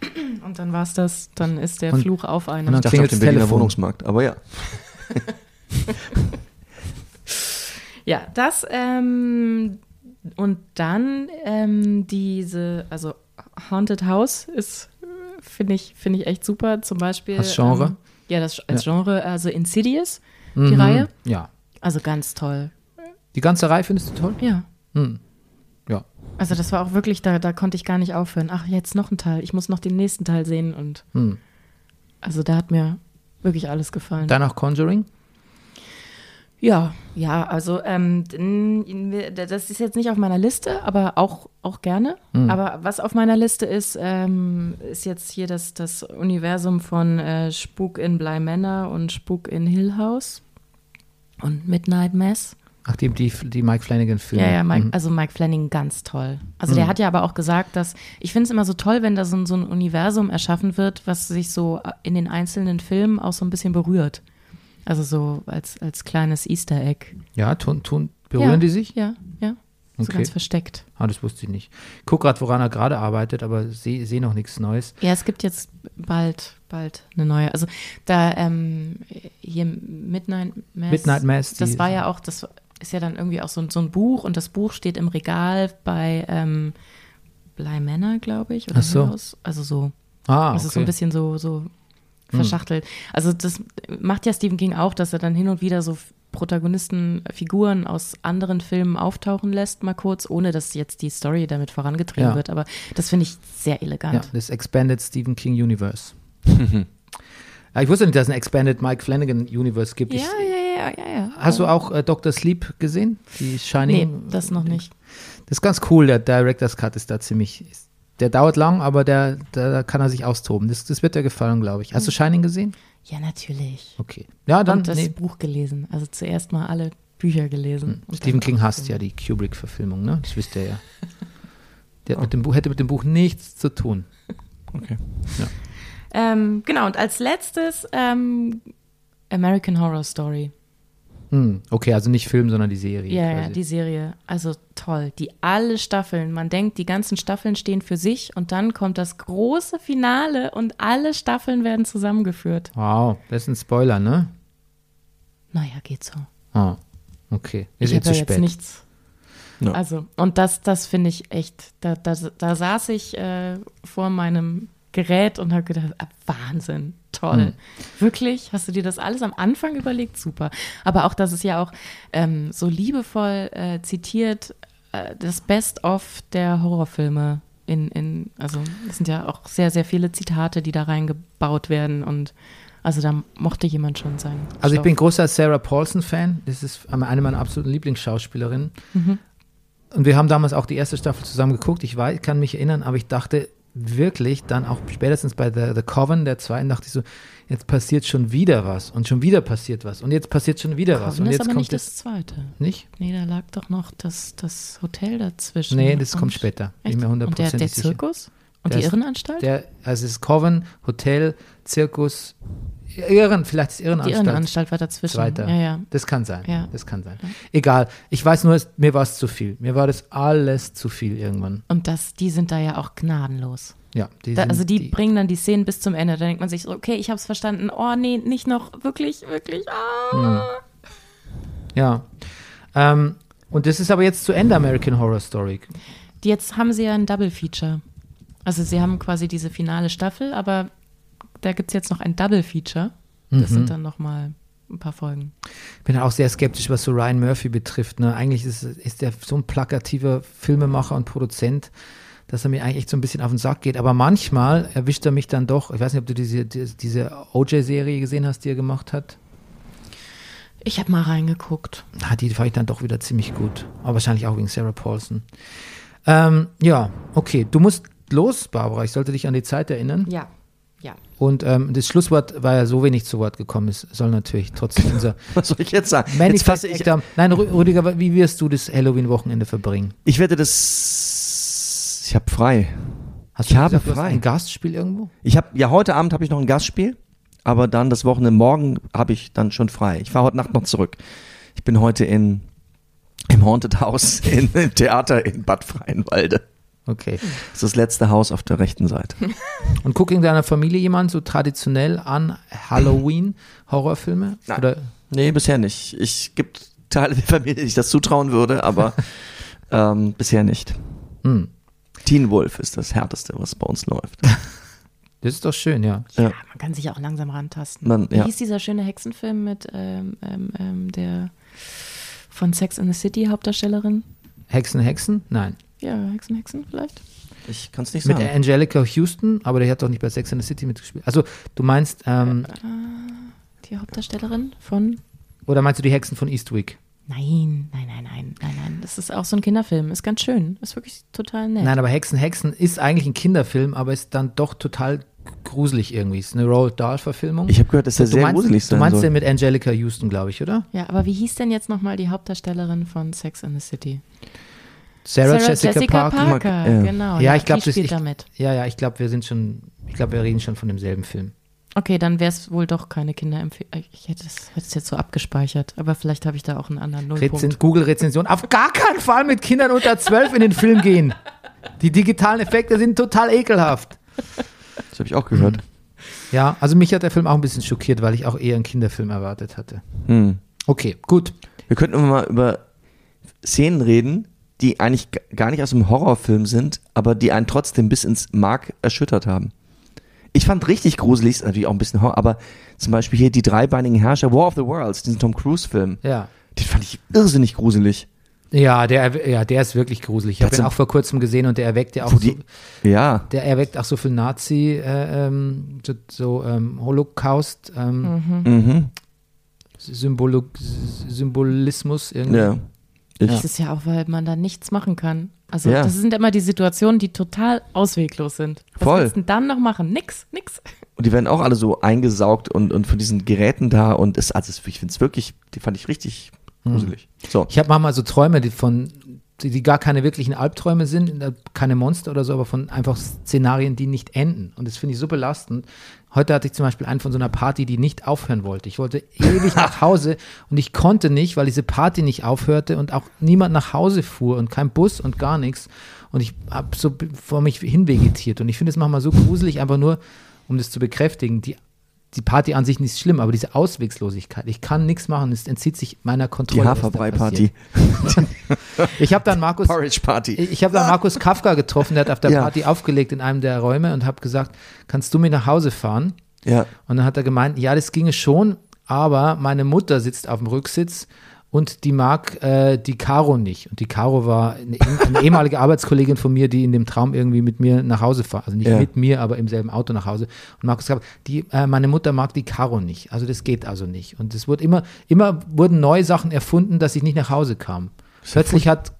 und dann war's das, dann ist der Und- Fluch auf einem. und dann Ich dachte auf Klingelt's dem Berliner Telefon. Wohnungsmarkt, aber ja. Ja, das ähm, und dann ähm, diese, also Haunted House ist, finde ich, finde ich echt super. Zum Beispiel. Als Genre? Ähm, ja, das als Genre, also Insidious, die Mhm. Reihe. Ja. Also ganz toll. Die ganze Reihe findest du toll? Ja. Hm. Ja. Also das war auch wirklich, da, da konnte ich gar nicht aufhören. Ach, jetzt noch ein Teil. Ich muss noch den nächsten Teil sehen und Hm. also da hat mir wirklich alles gefallen. Dann auch Conjuring? Ja, ja, also ähm, das ist jetzt nicht auf meiner Liste, aber auch, auch gerne. Mhm. Aber was auf meiner Liste ist, ähm, ist jetzt hier das, das Universum von äh, Spuk in Bly Manor und Spuk in Hill House und Midnight Mass. Ach, die, die, die Mike Flanagan-Filme. Ja, ja, Mike, Mhm. also Mike Flanagan ganz toll. Also der hat ja aber auch gesagt, dass ich finde es immer so toll, wenn da so, ein- so ein Universum erschaffen wird, was sich so in den einzelnen Filmen auch so ein bisschen berührt. Also so als, als kleines Easter Egg. Ja, tun, tun, berühren ja, die sich? Ja, ja. So Okay. ganz versteckt. Ah, das wusste ich nicht. Ich guck gerade, woran er gerade arbeitet, aber sehe seh noch nichts Neues. Ja, es gibt jetzt bald, bald eine neue. Also da ähm, hier Midnight Mass. Midnight Mass, Das war ja auch, das ist ja dann irgendwie auch so, ein- so ein Buch und das Buch steht im Regal bei ähm, Bly Manor, glaube ich. Oder Ach so. House. Also so. Ah, Das ist so ein okay. Hm. bisschen so, so verschachtelt. Also das macht ja Stephen King auch, dass er dann hin und wieder so Protagonisten, Figuren aus anderen Filmen auftauchen lässt, mal kurz, ohne dass jetzt die Story damit vorangetrieben Ja. wird. Aber das finde ich sehr elegant. Ja, das Expanded Stephen King Universe. ja, ich wusste nicht, dass es ein Expanded Mike Flanagan Universe gibt. Ja, Ich, ja, ja, ja, ja. hast du auch äh, Dr. Sleep gesehen? Die Nee, Shining? das noch nicht. Das ist ganz cool, der Director's Cut ist da ziemlich, Der dauert lang, aber der, der, da kann er sich austoben. Das, das wird dir gefallen, glaube ich. Hast du Shining gesehen? Ja, natürlich. Okay. Ja, dann. und das nee. Buch gelesen. Also zuerst mal alle Bücher gelesen. Und Stephen King hasst ja die Kubrick-Verfilmung, ne? Das wisst ihr ja. Der hat mit dem Buch, hätte mit dem Buch nichts zu tun. Okay. Ähm, genau, und als letztes ähm, American Horror Story. Hm, okay, also nicht Film, sondern die Serie. Ja, ja, quasi. die Serie. Also toll. Die alle Staffeln. Man denkt, die ganzen Staffeln stehen für sich und dann kommt das große Finale und alle Staffeln werden zusammengeführt. Wow, das ist ein Spoiler, ne? Naja, geht so. Ah, okay. Ist ich eh habe zu ja jetzt spät. nichts. Ja. Also, und das, das finde ich echt, da, da, da saß ich äh, vor meinem Gerät und habe gedacht, ah, Wahnsinn, toll. Hm. Wirklich? Hast du dir das alles am Anfang überlegt? Super. Aber auch, dass es ja auch ähm, so liebevoll äh, zitiert, äh, das Best-of der Horrorfilme in, in, also es sind ja auch sehr, sehr viele Zitate, die da reingebaut werden und also da mochte jemand schon sein. Also ich bin großer Sarah Paulson-Fan. Das ist eine meiner absoluten Lieblingsschauspielerinnen. Mhm. Und wir haben damals auch die erste Staffel zusammen geguckt. Ich weiß, kann mich erinnern, aber ich dachte wirklich dann auch spätestens bei The, The Coven, der zweiten, dachte ich so, jetzt passiert schon wieder was und schon wieder passiert was und jetzt passiert schon wieder was. Coven Und ist jetzt aber kommt nicht das zweite. nicht? Nee, da lag doch noch das, das Hotel dazwischen. Nee, das Und- kommt später. Echt? mir Und der, der hundertprozentig sicher. Zirkus? Und Der die ist- Irrenanstalt? Der, also es ist Coven, Hotel, Zirkus, Irren, vielleicht ist die Irrenanstalt. Irrenanstalt war dazwischen. Zweiter. Ja, ja. Das kann sein. Ja. Das kann sein. Egal. Ich weiß nur, es, mir war es zu viel. Mir war das alles zu viel irgendwann. Und das, die sind da ja auch gnadenlos. Ja, die Da, also die, bringen dann die Szenen bis zum Ende. Da denkt man sich so, okay, ich habe es verstanden. Oh nee, nicht noch. Wirklich, wirklich. Ah. Ja. Ähm, und das ist aber jetzt zu Ende American Horror Story. Die Jetzt haben sie ja ein Double Feature. Also sie haben quasi diese finale Staffel, aber da gibt es jetzt noch ein Double Feature. Das Mhm. sind dann nochmal ein paar Folgen. Ich bin auch sehr skeptisch, was so Ryan Murphy betrifft. Ne? Eigentlich ist, ist er so ein plakativer Filmemacher und Produzent, dass er mir eigentlich echt so ein bisschen auf den Sack geht. Aber manchmal erwischt er mich dann doch. Ich weiß nicht, ob du diese, diese, OJ-Serie gesehen hast, die er gemacht hat. Ich habe mal reingeguckt. Ah, die fand ich dann doch wieder ziemlich gut. Aber wahrscheinlich auch wegen Sarah Paulson. Ähm, ja, okay. Du musst los, Barbara. Ich sollte dich an die Zeit erinnern. Ja. Und ähm, das Schlusswort, weil er so wenig zu Wort gekommen ist, soll natürlich trotzdem unser Was soll ich jetzt sagen? Jetzt Manifest fasse ich, Actor- Nein, Rü- Rüdiger, wie wirst du das Halloween-Wochenende verbringen? ich werde das. Ich habe frei. Hast Ich habe du hast frei. ein Gastspiel irgendwo? Ich habe ja heute Abend habe ich noch ein Gastspiel, aber dann das Wochenende morgen habe ich dann schon frei. Ich fahre heute Nacht noch zurück. Ich bin heute in im Haunted House in, im Theater in Bad Freienwalde. Okay. Das ist das letzte Haus auf der rechten Seite. Und guckt in deiner Familie jemand so traditionell an Halloween-Horrorfilme? Nein. Oder Nee, bisher nicht. Ich gibt Teile der Familie, die ich das zutrauen würde, aber ähm, bisher nicht. hm, Teen Wolf ist das härteste, was bei uns läuft. das ist doch schön, ja. Ja. Ja, man kann sich ja auch langsam rantasten. Man, Wie ja. hieß dieser schöne Hexenfilm mit ähm, ähm, ähm, der von Sex in the City Hauptdarstellerin? Hexen, Hexen? Nein. Ja, Hexen, Hexen vielleicht? Ich kann es nicht Mit sagen. Angelica Houston, aber der hat doch nicht bei Sex and the City mitgespielt. Also, du meinst, ähm, Die Hauptdarstellerin von? oder meinst du die Hexen von Eastwick? Nein, nein, nein, nein, nein, nein. Das ist auch so ein Kinderfilm. Ist ganz schön. Ist wirklich total nett. Nein, aber Hexen, Hexen ist eigentlich ein Kinderfilm, aber ist dann doch total gruselig irgendwie. Ist eine Roald Dahl-Verfilmung. Ich habe gehört, dass er Du sehr meinst, gruselig Du sein meinst soll. den mit Angelica Houston, glaube ich, oder? Ja, aber wie hieß denn jetzt nochmal die Hauptdarstellerin von Sex in the City? Sarah, Jessica, Parker. Parker, Ja. genau. Ja, ich glaub, die das- spielt ich- damit. Ja, ja, ich glaube, wir sind schon, ich glaube, wir reden schon von demselben Film. Okay, dann wäre es wohl doch keine Kinderempfehlung. Ich hätte es jetzt so abgespeichert, aber vielleicht habe ich da auch einen anderen Rezen Nullpunkt. Google-Rezension. Auf gar keinen Fall mit Kindern unter zwölf in den Film gehen. Die digitalen Effekte sind total ekelhaft. Das habe ich auch gehört. Ja, also mich hat der Film auch ein bisschen schockiert, weil ich auch eher einen Kinderfilm erwartet hatte. Hm. Okay, gut. Wir könnten mal über Szenen reden, die eigentlich gar nicht aus einem Horrorfilm sind, aber die einen trotzdem bis ins Mark erschüttert haben. Ich fand richtig gruselig, ist natürlich auch ein bisschen Horror, aber zum Beispiel hier die dreibeinigen Herrscher, War of the Worlds, diesen Tom Cruise-Film, Ja. den fand ich irrsinnig gruselig. Ja, der, ja, der ist wirklich gruselig. Ich habe ihn auch vor kurzem gesehen und der erweckt ja auch Wo so, die, ja, der erweckt auch so viel Nazi, äh, ähm, so, so ähm, Holocaust, ähm, mhm. Symbolo Symbolismus irgendwie. ja. Ich- Das ist ja auch, weil man da nichts machen kann. Also Ja. das sind immer die Situationen, die total ausweglos sind. Was Voll. willst du denn dann noch machen? Nix, nix. Und die werden auch alle so eingesaugt und, und von diesen Geräten da und ist, also ich finde es wirklich, die fand ich richtig gruselig. So. Ich habe manchmal so Träume, die von die, die gar keine wirklichen Albträume sind, keine Monster oder so, aber von einfach Szenarien, die nicht enden. Und das finde ich so belastend. Heute hatte ich zum Beispiel einen von so einer Party, die nicht aufhören wollte. Ich wollte ewig nach Hause und ich konnte nicht, weil diese Party nicht aufhörte und auch niemand nach Hause fuhr und kein Bus und gar nichts. Und ich habe so vor mich hinvegetiert. Und ich finde es manchmal so gruselig, einfach nur, um das zu bekräftigen. Die, die Party an sich nicht schlimm, aber diese Auswegslosigkeit. Ich kann nichts machen, es entzieht sich meiner Die Kontrolle. da Haferbrei-Party. Ich habe dann Markus, Porridge-Party. ich habe dann Markus Kafka getroffen, der hat auf der Ja. Party aufgelegt in einem der Räume und habe gesagt, kannst du mir nach Hause fahren? Ja. Und dann hat er gemeint, ja, das ginge schon, aber meine Mutter sitzt auf dem Rücksitz und die mag äh, die Caro nicht. Und die Caro war eine, eine ehemalige Arbeitskollegin von mir, die in dem Traum irgendwie mit mir nach Hause fährt. Also nicht Ja. mit mir, aber im selben Auto nach Hause. Und Markus gab, die, äh, meine Mutter mag die Caro nicht. Also das geht also nicht. Und es wurde immer, immer wurden neue Sachen erfunden, dass ich nicht nach Hause kam. Plötzlich hat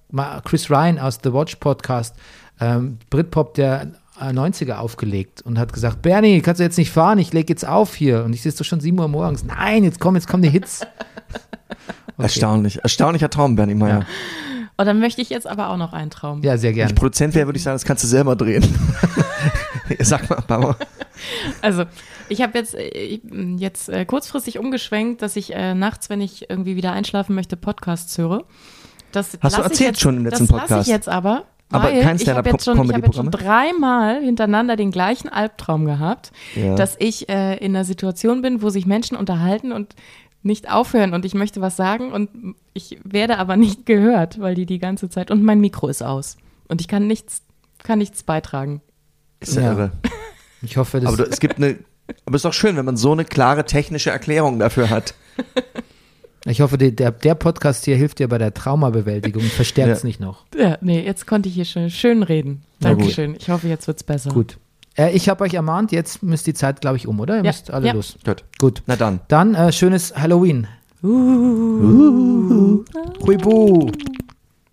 Chris Ryan aus The Watch Podcast ähm, Britpop der äh, 90er aufgelegt und hat gesagt, Bernie, kannst du jetzt nicht fahren? Ich lege jetzt auf hier. Und ich sitze doch schon 7 Uhr morgens. Nein, jetzt kommen, jetzt kommen die Hits. Erstaunlich. Erstaunlicher Traum, Bernie Meyer. Ja. Und dann möchte ich jetzt aber auch noch einen Traum. Ja, sehr Wenn gerne. ich Produzent wäre, würde ich sagen, das kannst du selber drehen. Sag mal, Bauer. Also, ich habe jetzt, äh, ich- jetzt äh, kurzfristig umgeschwenkt, dass ich äh, nachts, wenn ich irgendwie wieder einschlafen möchte, Podcasts höre. Das Hast du erzählt jetzt, schon im letzten das lasse Podcast. ich jetzt aber. Aber kein ich habe jetzt, schon- ich hab jetzt schon dreimal hintereinander den gleichen Albtraum gehabt, Ja. dass ich äh, in einer Situation bin, wo sich Menschen unterhalten und nicht aufhören und ich möchte was sagen und ich werde aber nicht gehört, weil die die ganze Zeit und mein Mikro ist aus und ich kann nichts, kann nichts beitragen. Ist ja, Ja. irre. Ich hoffe, das Aber du, es gibt eine, aber es ist doch schön, wenn man so eine klare technische Erklärung dafür hat. ich hoffe, der, der Podcast hier hilft dir bei der Traumabewältigung. Verstärkt es Ja. nicht noch. Ja, nee, jetzt konnte ich hier schön, schön reden. Dankeschön. Ich hoffe, jetzt wird's besser. Gut. Äh, ich habe euch ermahnt, jetzt müsst die Zeit, glaube ich, um, oder? Ihr Ja. müsst alle Ja. los. Gut. Gut. Na dann. Dann äh, schönes Halloween. Uh. Huibu.